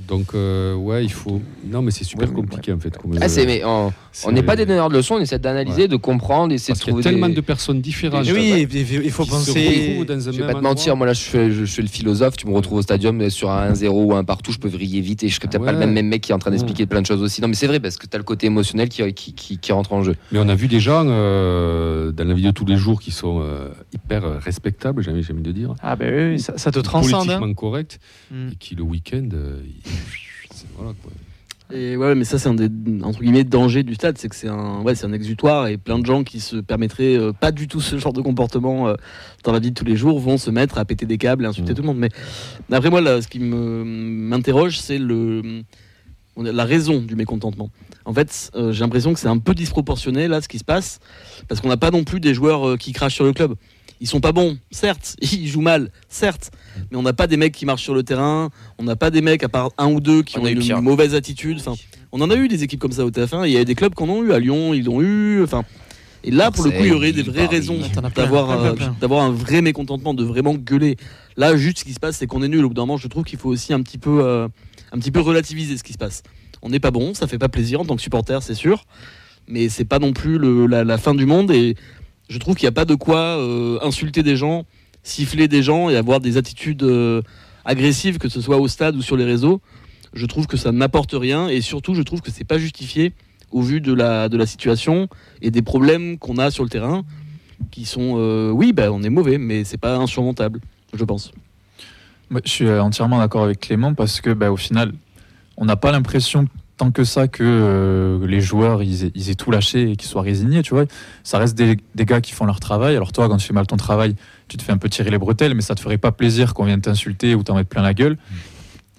C: Donc, euh, ouais, il faut. Non, mais c'est super
B: Oui,
C: compliqué en fait. comme,
A: Ah,
C: euh,
A: c'est, mais on n'est pas des donneurs de leçons, on essaie d'analyser,
C: Ouais.
A: de comprendre, d'essayer de
C: Parce qu'il y
A: trouver
C: a tellement
A: des...
C: de personnes différentes.
D: Et oui, il faut penser.
C: dans
A: Je vais pas te mentir, moi là je fais le philosophe, tu me retrouves au stadium sur un 1-0 ou un partout, je peux vriller vite et je serais peut-être pas le même, même mec qui est en train d'expliquer plein de choses aussi. Non mais c'est vrai parce que tu as le côté émotionnel qui, qui, qui- qui rentre en jeu.
C: Mais on a vu des gens euh, dans la vie de tous les jours qui sont euh, hyper respectables, j'ai envie de dire.
D: Ah, ben oui, ça, ça te transcende. hein.
C: Politiquement corrects.
D: Mm.
C: Et qui le week-end. Voilà, quoi.
F: Et ouais, mais ça, c'est un des entre guillemets dangers du stade, c'est que c'est un, ouais, c'est un exutoire et plein de gens qui se permettraient euh, pas du tout ce genre de comportement euh, dans la vie de tous les jours vont se mettre à péter des câbles et insulter
C: Mm.
F: tout le monde. Mais après, moi, là, ce qui me m'interroge, c'est le la raison du mécontentement. En fait, euh, j'ai l'impression que c'est un peu disproportionné là ce qui se passe parce qu'on n'a pas non plus des joueurs euh, qui crachent sur le club. Ils sont pas bons, certes, ils jouent mal, certes, mais on n'a pas des mecs qui marchent sur le terrain, on n'a pas des mecs à part un ou deux qui
B: On
F: ont
B: a eu
F: une
B: pire.
F: mauvaise attitude. Enfin, on en a eu des équipes comme ça au TF1, et il y a des clubs qu'on a eu à Lyon, ils l'ont eu. Enfin, et là, pour le coup, il y aurait des vraies raisons d'avoir euh, d'avoir un vrai mécontentement, de vraiment gueuler. Là, juste ce qui se passe, c'est qu'on est nul. Au bout d'un moment, je trouve qu'il faut aussi un petit peu, euh, un petit peu relativiser ce qui se passe. On n'est pas bon, ça fait pas plaisir en tant que supporter, c'est sûr, mais c'est pas non plus le- la, la fin du monde. Et je trouve qu'il n'y a pas de quoi euh, insulter des gens, siffler des gens et avoir des attitudes euh, agressives, que ce soit au stade ou sur les réseaux. Je trouve que ça n'apporte rien et surtout, je trouve que c'est pas justifié au vu de la, de la situation et des problèmes qu'on a sur le terrain qui sont, euh, oui, bah, on est mauvais, mais c'est pas insurmontable, je pense.
E: Je suis entièrement d'accord avec Clément parce que, bah, au final, on n'a pas l'impression tant que ça que euh, les joueurs ils aient, ils aient tout lâché et qu'ils soient résignés. Tu vois, ça reste des, des gars qui font leur travail. Alors toi, quand tu fais mal ton travail, tu te fais un peu tirer les bretelles, mais ça te ferait pas plaisir qu'on vienne t'insulter ou t'en mettre plein la gueule.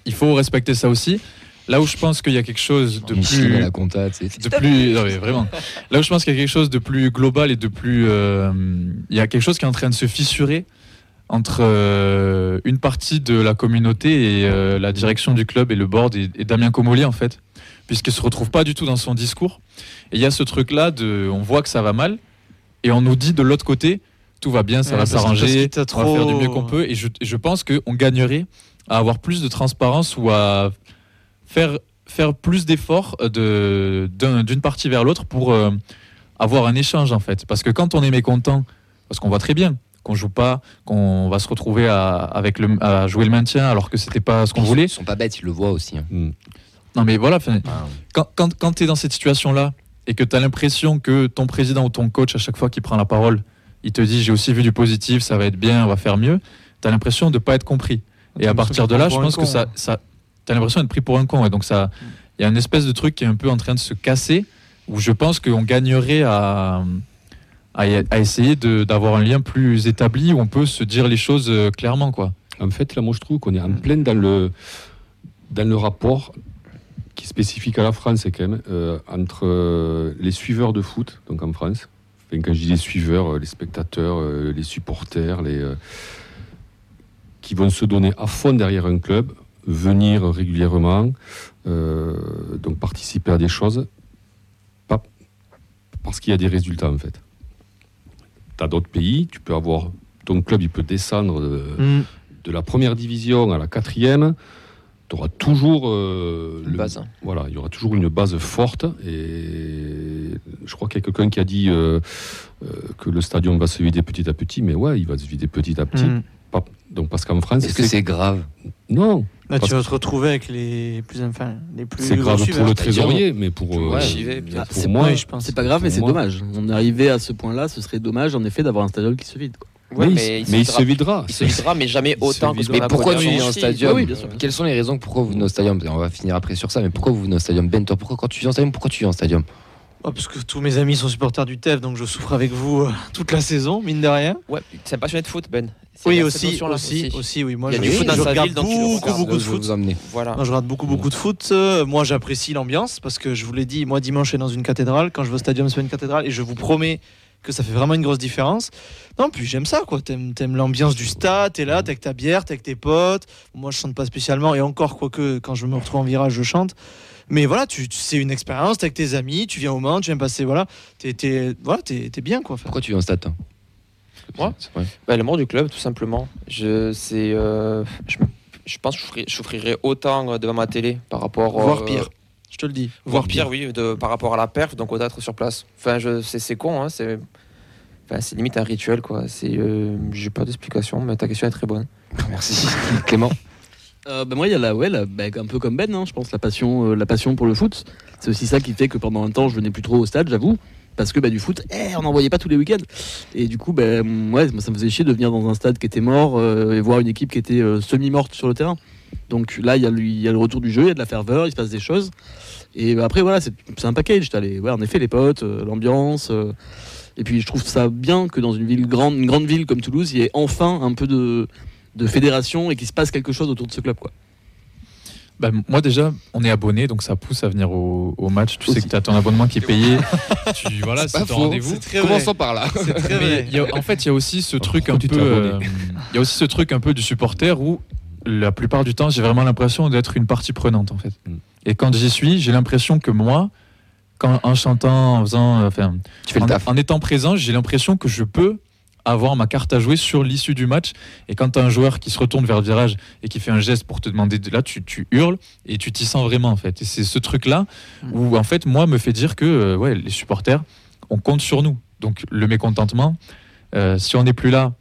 E: Il faut respecter ça aussi. Là où je pense qu'il y a quelque chose de plus
A: la compta,
E: de plus non, mais vraiment là où je pense qu'il y a quelque chose de plus global et de plus euh, il y a quelque chose qui est en train de se fissurer entre euh, une partie de la communauté et la direction du club et le board et, et Damien Comolli en fait puisqu'il se retrouve pas du tout dans son discours et il y a ce truc là de on voit que ça va mal et on nous dit de l'autre côté tout va bien ça
D: Ouais,
E: va s'arranger on va faire du mieux qu'on peut et je, je pense qu'on gagnerait à avoir plus de transparence ou à faire, faire plus d'efforts euh, de- d'un- d'une partie vers l'autre pour euh, avoir un échange en fait. Parce que quand on est mécontent, parce qu'on voit très bien qu'on joue pas, qu'on va se retrouver à, avec le, à jouer le maintien alors que c'était pas ce qu'on voulait.
A: Ils sont pas bêtes, ils le voient aussi. hein.
C: Mm.
E: Non mais voilà,
A: Ah,
E: quand, quand, quand tu es dans cette situation-là et que tu as l'impression que ton président ou ton coach, à chaque fois qu'il prend la parole, il te dit j'ai aussi vu du positif, ça va être bien, on va faire mieux, tu as l'impression de pas être compris. Et à partir de là, je pense que ça, ça tu as l'impression d'être pris pour un con. Et donc ça, il y a une espèce de truc qui est un peu en train de se casser, où je pense qu'on gagnerait à, à, à essayer d'avoir un lien plus établi, où on peut se dire les choses euh, clairement. quoi.
C: En fait, là, moi, je trouve qu'on est en plein dans le, dans le rapport qui est spécifique à la France, quand même, euh, entre euh, les suiveurs de foot, donc en France. Enfin, quand je dis les suiveurs, euh, les spectateurs, les supporters, les, qui vont se donner à fond derrière un club, venir régulièrement, donc participer à des choses, pas parce qu'il y a des résultats, en fait. Tu as d'autres pays, tu peux avoir. Ton club, il peut descendre. de-
D: Mm.
C: de la première division à la quatrième, tu auras toujours euh,
B: Une
C: le-
B: base.
C: Voilà, il y aura toujours une base forte. Et je crois qu'il y a quelqu'un qui a dit euh, euh, que le stadion va se vider petit à petit, mais ouais, il va se vider petit à petit.
D: Mm.
C: Pas- donc parce qu'en France,
A: Est-ce que c'est grave?
C: Non,
D: Là, tu vas te retrouver avec les plus, enfin, les plus
C: c'est grave pour le trésorier, mais pour
B: Ouais,
C: euh,
B: vais,
C: moi,
D: je pense.
F: C'est pas grave, mais c'est
C: moi-
F: dommage. On est arrivé à ce point-là, ce serait dommage en effet d'avoir un stadion qui se vide. quoi.
B: Ouais,
C: mais, il-
B: mais il se
C: mais il
B: videra-
C: se videra.
B: Il se videra, mais jamais autant que
A: Mais pourquoi tu viens
B: en
A: au stadium
F: Oui, oui, bien sûr.
A: Quelles sont les raisons pourquoi vous venez au stadium? On va finir après sur ça, mais pourquoi vous venez au stadium? Ben, toi, pourquoi quand tu viens au stadium, pourquoi tu viens au stadium?
D: Oh, parce que tous mes amis sont supporters du TEF, donc je souffre avec vous euh, toute la saison, mine de rien.
B: Ouais, c'est un passionné de foot, Ben.
D: Oui, aussi, aussi, aussi, oui. Moi,
B: Il y a
D: je,
B: du foot dans
D: je regarde
B: ville,
D: beaucoup, beaucoup de foot.
B: Voilà.
D: Moi, je regarde beaucoup, beaucoup de foot. Euh, Moi, j'apprécie l'ambiance parce que je vous l'ai dit, moi, dimanche, je suis dans une cathédrale. Quand je vais au stadium, c'est pas une cathédrale. Et je vous promets que ça fait vraiment une grosse différence. Non, puis j'aime ça, quoi. T'aimes, t'aimes l'ambiance du stade, t'es là, t'es avec ta bière, t'es avec tes potes. Moi, je chante pas spécialement. Et encore, quoique, quand je me retrouve en virage, je chante. Mais voilà, tu, tu- c'est une expérience, t'es avec tes amis, tu viens au Mans, tu viens passer, voilà. T'es, t'es- voilà, t'es, t'es bien, quoi.
A: Pourquoi tu viens au stade toi?
B: Moi?
A: C'est vrai.
B: Bah, L'amour du club, tout simplement. Je, c'est, euh, je, je pense que je souffrirais, je souffrirais autant euh, devant ma télé par rapport.
D: Voire
B: euh,
D: pire. Je te le dis.
B: Voire pire, oui, de, par rapport à la perf, donc autant être sur place. Enfin, je, c'est, c'est con, hein, c'est, enfin, c'est limite un rituel, quoi. C'est, euh, j'ai pas d'explication, mais ta question est très bonne.
A: Merci. Clément
F: Euh, bah, moi, il y a la, ouais, la- bah, un peu comme Ben, hein, je pense, la passion, euh, la passion pour le foot. C'est aussi ça qui fait que pendant un temps, je venais plus trop au stade, j'avoue. Parce que bah, du foot, eh, on n'en voyait pas tous les week-ends. Et du coup, bah, ouais, moi, ça me faisait chier de venir dans un stade qui était mort euh, et voir une équipe qui était euh, semi-morte sur le terrain. Donc là, il y, a le- il y a le retour du jeu, il y a de la ferveur, il se passe des choses. Et bah, après, voilà, c'est un package. T'as les, ouais, en effet, les potes, euh, l'ambiance. euh, et puis, je trouve ça bien que dans une ville grande, une grande ville comme Toulouse, il y ait enfin un peu de, de fédération et qu'il se passe quelque chose autour de ce club. Quoi.
E: Bah, moi déjà, on est abonné, donc ça pousse à venir au, au match. Tu sais que tu as ton abonnement qui est payé. tu, voilà, c'est ton rendez-vous.
A: Commençons par là.
D: C'est très
E: y a- en fait, il y a aussi ce truc un peu, euh, il y a aussi ce truc un peu du supporter où la plupart du temps, j'ai vraiment l'impression d'être une partie prenante en fait.
C: Mm.
E: Et quand j'y suis, j'ai l'impression que moi, quand en chantant, en faisant, euh, enfin,
A: Tu fais le
E: en,
A: taf.
E: en étant présent, j'ai l'impression que je peux avoir ma carte à jouer sur l'issue du match. Et quand tu as un joueur qui se retourne vers le virage et qui fait un geste pour te demander de là, tu, tu hurles et tu t'y sens vraiment en fait. Et c'est ce truc-là où en fait moi me fait dire que euh, ouais, les supporters, on compte sur nous. Donc le mécontentement, euh, si on n'est plus là,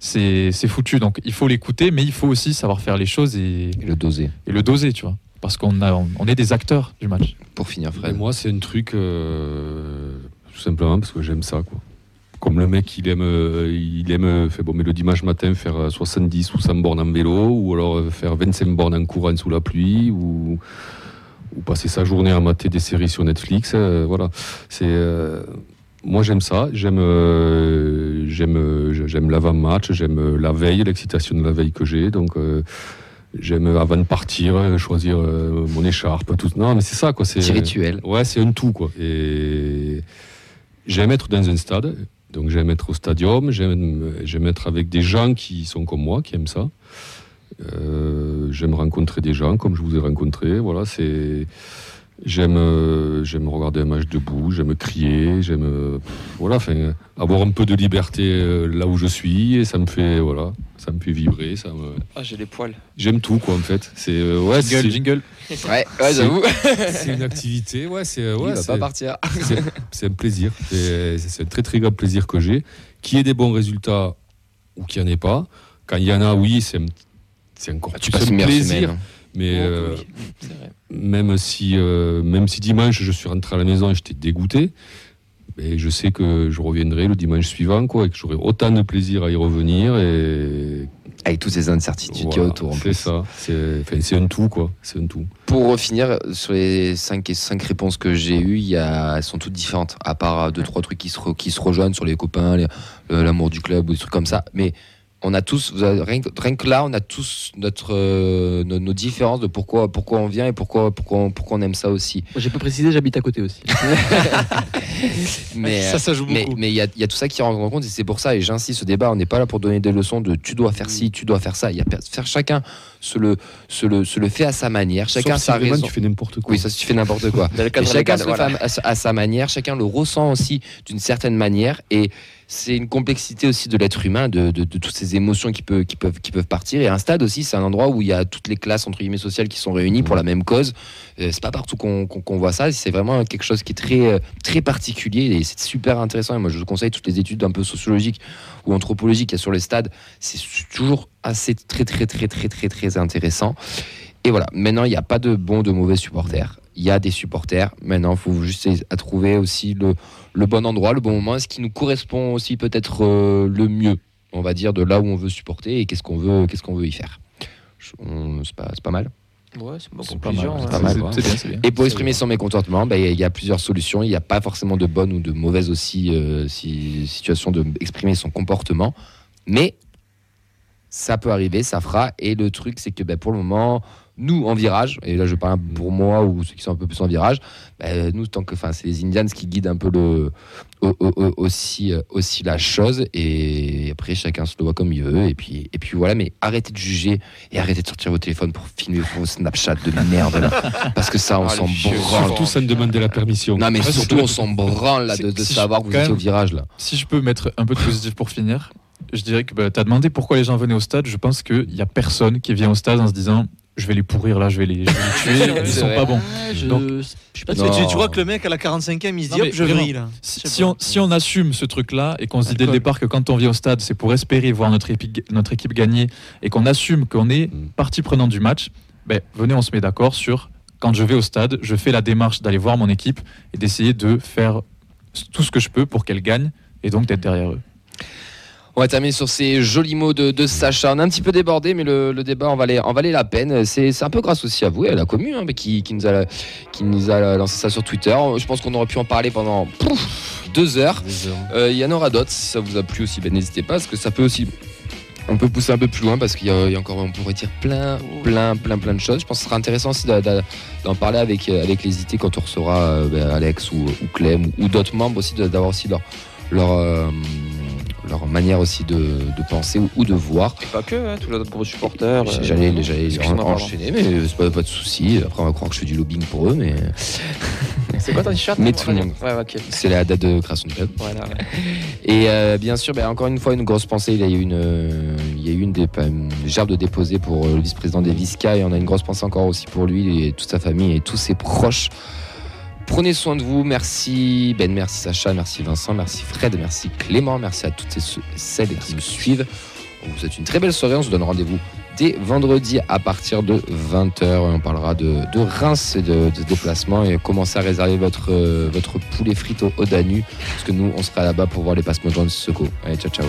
E: c'est c'est foutu. Donc il faut l'écouter, mais il faut aussi savoir faire les choses et,
A: Et le doser.
E: et le doser, tu vois. Parce qu'on a, on est des acteurs du match.
A: Pour finir,
C: Et
A: Fred.
C: moi, c'est un truc, euh, tout simplement parce que j'aime ça. Quoi. Comme le mec, il aime, euh, il aime euh, fait, bon, mais le dimanche matin faire euh, 70 ou 100 bornes en vélo, ou alors faire 25 bornes en courant sous la pluie, ou, ou passer sa journée à mater des séries sur Netflix. euh, voilà. C'est, euh, moi, j'aime ça. J'aime, euh, j'aime, j'aime l'avant-match, j'aime la veille, l'excitation de la veille que j'ai. Donc, euh, J'aime avant de partir euh, choisir euh, mon écharpe, tout. Non, mais c'est ça, quoi. C'est
A: rituel.
C: Ouais, c'est un tout, quoi. Et j'aime être dans un stade, donc j'aime être au stadium, j'aime j'aime être avec des gens qui sont comme moi, qui aiment ça. Euh, j'aime rencontrer des gens comme je vous ai rencontré. Voilà, c'est. J'aime euh, j'aime regarder un match debout, j'aime crier, j'aime euh, voilà, enfin avoir un peu de liberté euh, là où je suis et ça me fait voilà, ça me fait vibrer, ça me...
B: Ah, j'ai les poils.
C: j'aime tout quoi en fait. C'est euh, ouais,
E: Jingle,
C: c'est-
E: jingle.
A: Ouais, ouais, j'avoue.
C: c'est une activité, ouais, c'est
A: Il
C: ouais,
A: va pas partir.
C: c'est un plaisir. C'est un très très grand plaisir que j'ai. Qu'il y ait des bons résultats ou qu'il n'y en ait pas. Quand il y en a, oui, c'est un- c'est encore
A: Tu
C: plus
A: passes
C: un plaisir.
A: semaine.
C: Mais
B: Oh,
C: euh,
B: oui, c'est vrai.
C: même si euh, même si dimanche je suis rentré à la maison et j'étais dégoûté, mais je sais que je reviendrai le dimanche suivant quoi, et que j'aurai autant de plaisir à y revenir et
A: Avec toutes ces incertitudes qu'il y a
C: voilà,
A: autour.
C: C'est ça. C'est un tout quoi. C'est un tout.
A: Pour finir, sur les 5 cinq réponses que j'ai eues, il y a, elles sont toutes différentes, à part 2-3 trucs qui se, re- qui se rejoignent sur les copains, euh, l'amour du club ou des trucs comme ça. Mais on a tous, vous avez- rien, que, rien que là, on a tous notre, euh, nos, nos différences de pourquoi, pourquoi on vient et pourquoi, pourquoi, on, pourquoi on aime ça aussi.
F: Moi, J'ai pas précisé, j'habite à côté aussi.
A: Mais,
D: ça, ça joue
A: mais
D: beaucoup.
A: mais il y y a tout ça qui rentre en compte et c'est pour ça, et j'insiste, ce débat, on n'est pas là pour donner des leçons de tu dois faire ci, tu dois faire ça. Il y a faire chacun se le, se le, se le fait à sa manière, chacun
C: Sauf si
A: sa raison.
C: tu fais n'importe quoi.
A: Oui, ça, si tu fais n'importe quoi. Chacun se le
B: voilà.
A: fait à, sa- à sa manière, chacun le ressent aussi d'une certaine manière. Et c'est une complexité aussi de l'être humain, de, de- de toutes ces émotions qui, peut- qui, peuvent, qui peuvent partir. Et un stade aussi, c'est un endroit où il y a toutes les classes entre guillemets sociales qui sont réunies pour la même cause. Euh, c'est pas partout qu'on voit ça. C'est vraiment quelque chose qui est très, euh, très particulier et c'est super intéressant. Et moi, je vous conseille toutes les études un peu sociologiques ou anthropologiques qu'il y a sur les stades. C'est toujours assez très, très, très, très, très, très intéressant. Et voilà, maintenant, il n'y a pas de bons, de mauvais supporters. Il y a des supporters. Maintenant, il faut juste à trouver aussi le, le bon endroit, le bon moment, ce qui nous correspond aussi peut-être euh, le mieux. on va dire, de là où on veut supporter et qu'est-ce qu'on veut, qu'est-ce qu'on veut y faire. C'est pas, c'est pas mal.
B: Ouais, c'est.
A: Et pour exprimer son mécontentement, ben, il y a plusieurs solutions. Il n'y a pas forcément de bonne ou de mauvaise aussi euh, si- situation de exprimer son comportement. Mais ça peut arriver, ça fera. Et le truc, c'est que ben, pour le moment, nous en virage, et là je parle pour moi ou ceux qui sont un peu plus en virage, ben, nous, tant que, enfin, c'est les Indians qui guident un peu le, au- au- au- aussi, euh, aussi la chose. Et après, chacun se le voit comme il veut. Et puis, et puis voilà, mais arrêtez de juger et arrêtez de sortir vos téléphones pour filmer vos Snapchat de merde. là. parce que ça, on
B: Ah,
A: s'en branle.
C: Surtout sans demander la permission.
A: Non, mais surtout, on s'en branle là, de, de
E: Si-
A: savoir que vous êtes au virage là.
E: Si je peux mettre un peu de positif pour finir, je dirais que tu as demandé pourquoi les gens venaient au stade. Je pense qu'il n'y a personne qui vient au stade en se disant je vais les pourrir là, je vais les, je vais les tuer, ils
A: C'est
E: sont
A: vrai.
E: pas bons.
F: Je,
E: Donc-
F: je suis pas
D: Tu, vois que le mec à la 45e, il se dit hop, je
E: vraiment,
D: vrille là.
E: Si, on, si on assume ce truc-là et qu'on se dit dès le départ que quand on vient au stade, c'est pour espérer voir notre, épi- notre équipe gagner et qu'on assume qu'on est
C: Mm.
E: partie prenante du match, ben, venez, on se met d'accord sur quand je vais au stade, je fais la démarche d'aller voir mon équipe et d'essayer de faire tout ce que je peux pour qu'elle gagne et donc d'être derrière eux.
A: On va terminer sur ces jolis mots de, de Sacha. On a un petit peu débordé, mais le, le débat en valait, en valait la peine. C'est un peu grâce aussi à vous et à la commune hein, qui, qui nous a, qui nous a lancé ça sur Twitter. Je pense qu'on aurait pu en parler pendant pouf, deux heures. Euh, Il y en aura d'autres. Si ça vous a plu aussi, ben, n'hésitez pas, parce que ça peut aussi. On peut pousser un peu plus loin parce qu'il y, a il y a encore, on pourrait dire plein, plein, plein, plein de choses. Je pense que ce sera intéressant aussi d'en parler avec, avec les IT quand on recevra euh, ben, Alex ou, ou Clem ou, ou d'autres membres aussi, d'avoir aussi leur, leur, euh, leur manière aussi de, de penser ou, ou de voir.
B: Et pas que, hein, tous les autres gros supporters.
A: J'allais
B: pardon.
A: enchaîner, mais c'est pas, pas de souci. Après, on va croire que je fais du lobbying pour eux, mais
B: C'est quoi ton t-shirt
A: Mais tout le monde.
B: Ouais,
A: c'est la date de création de club.
B: Voilà, ouais.
A: Et euh, bien sûr, ben, encore une fois, une grosse pensée. Il y a eu une, euh, il y a eu une, une gerbe de déposé pour euh, le vice-président des Visca et on a une grosse pensée encore aussi pour lui et toute sa famille et tous ses proches. Prenez soin de vous. Merci Ben, merci Sacha, merci Vincent, merci Fred, merci Clément, merci à toutes ceux- celles qui nous suivent. On vous souhaite une très belle soirée. On se donne rendez-vous dès vendredi à partir de 20h. On parlera de, Reims et de, de déplacement et commencez à réserver votre, euh, votre poulet frite au, au Danu parce que nous, on sera là-bas pour voir les passements de Seco. Allez, ciao, ciao.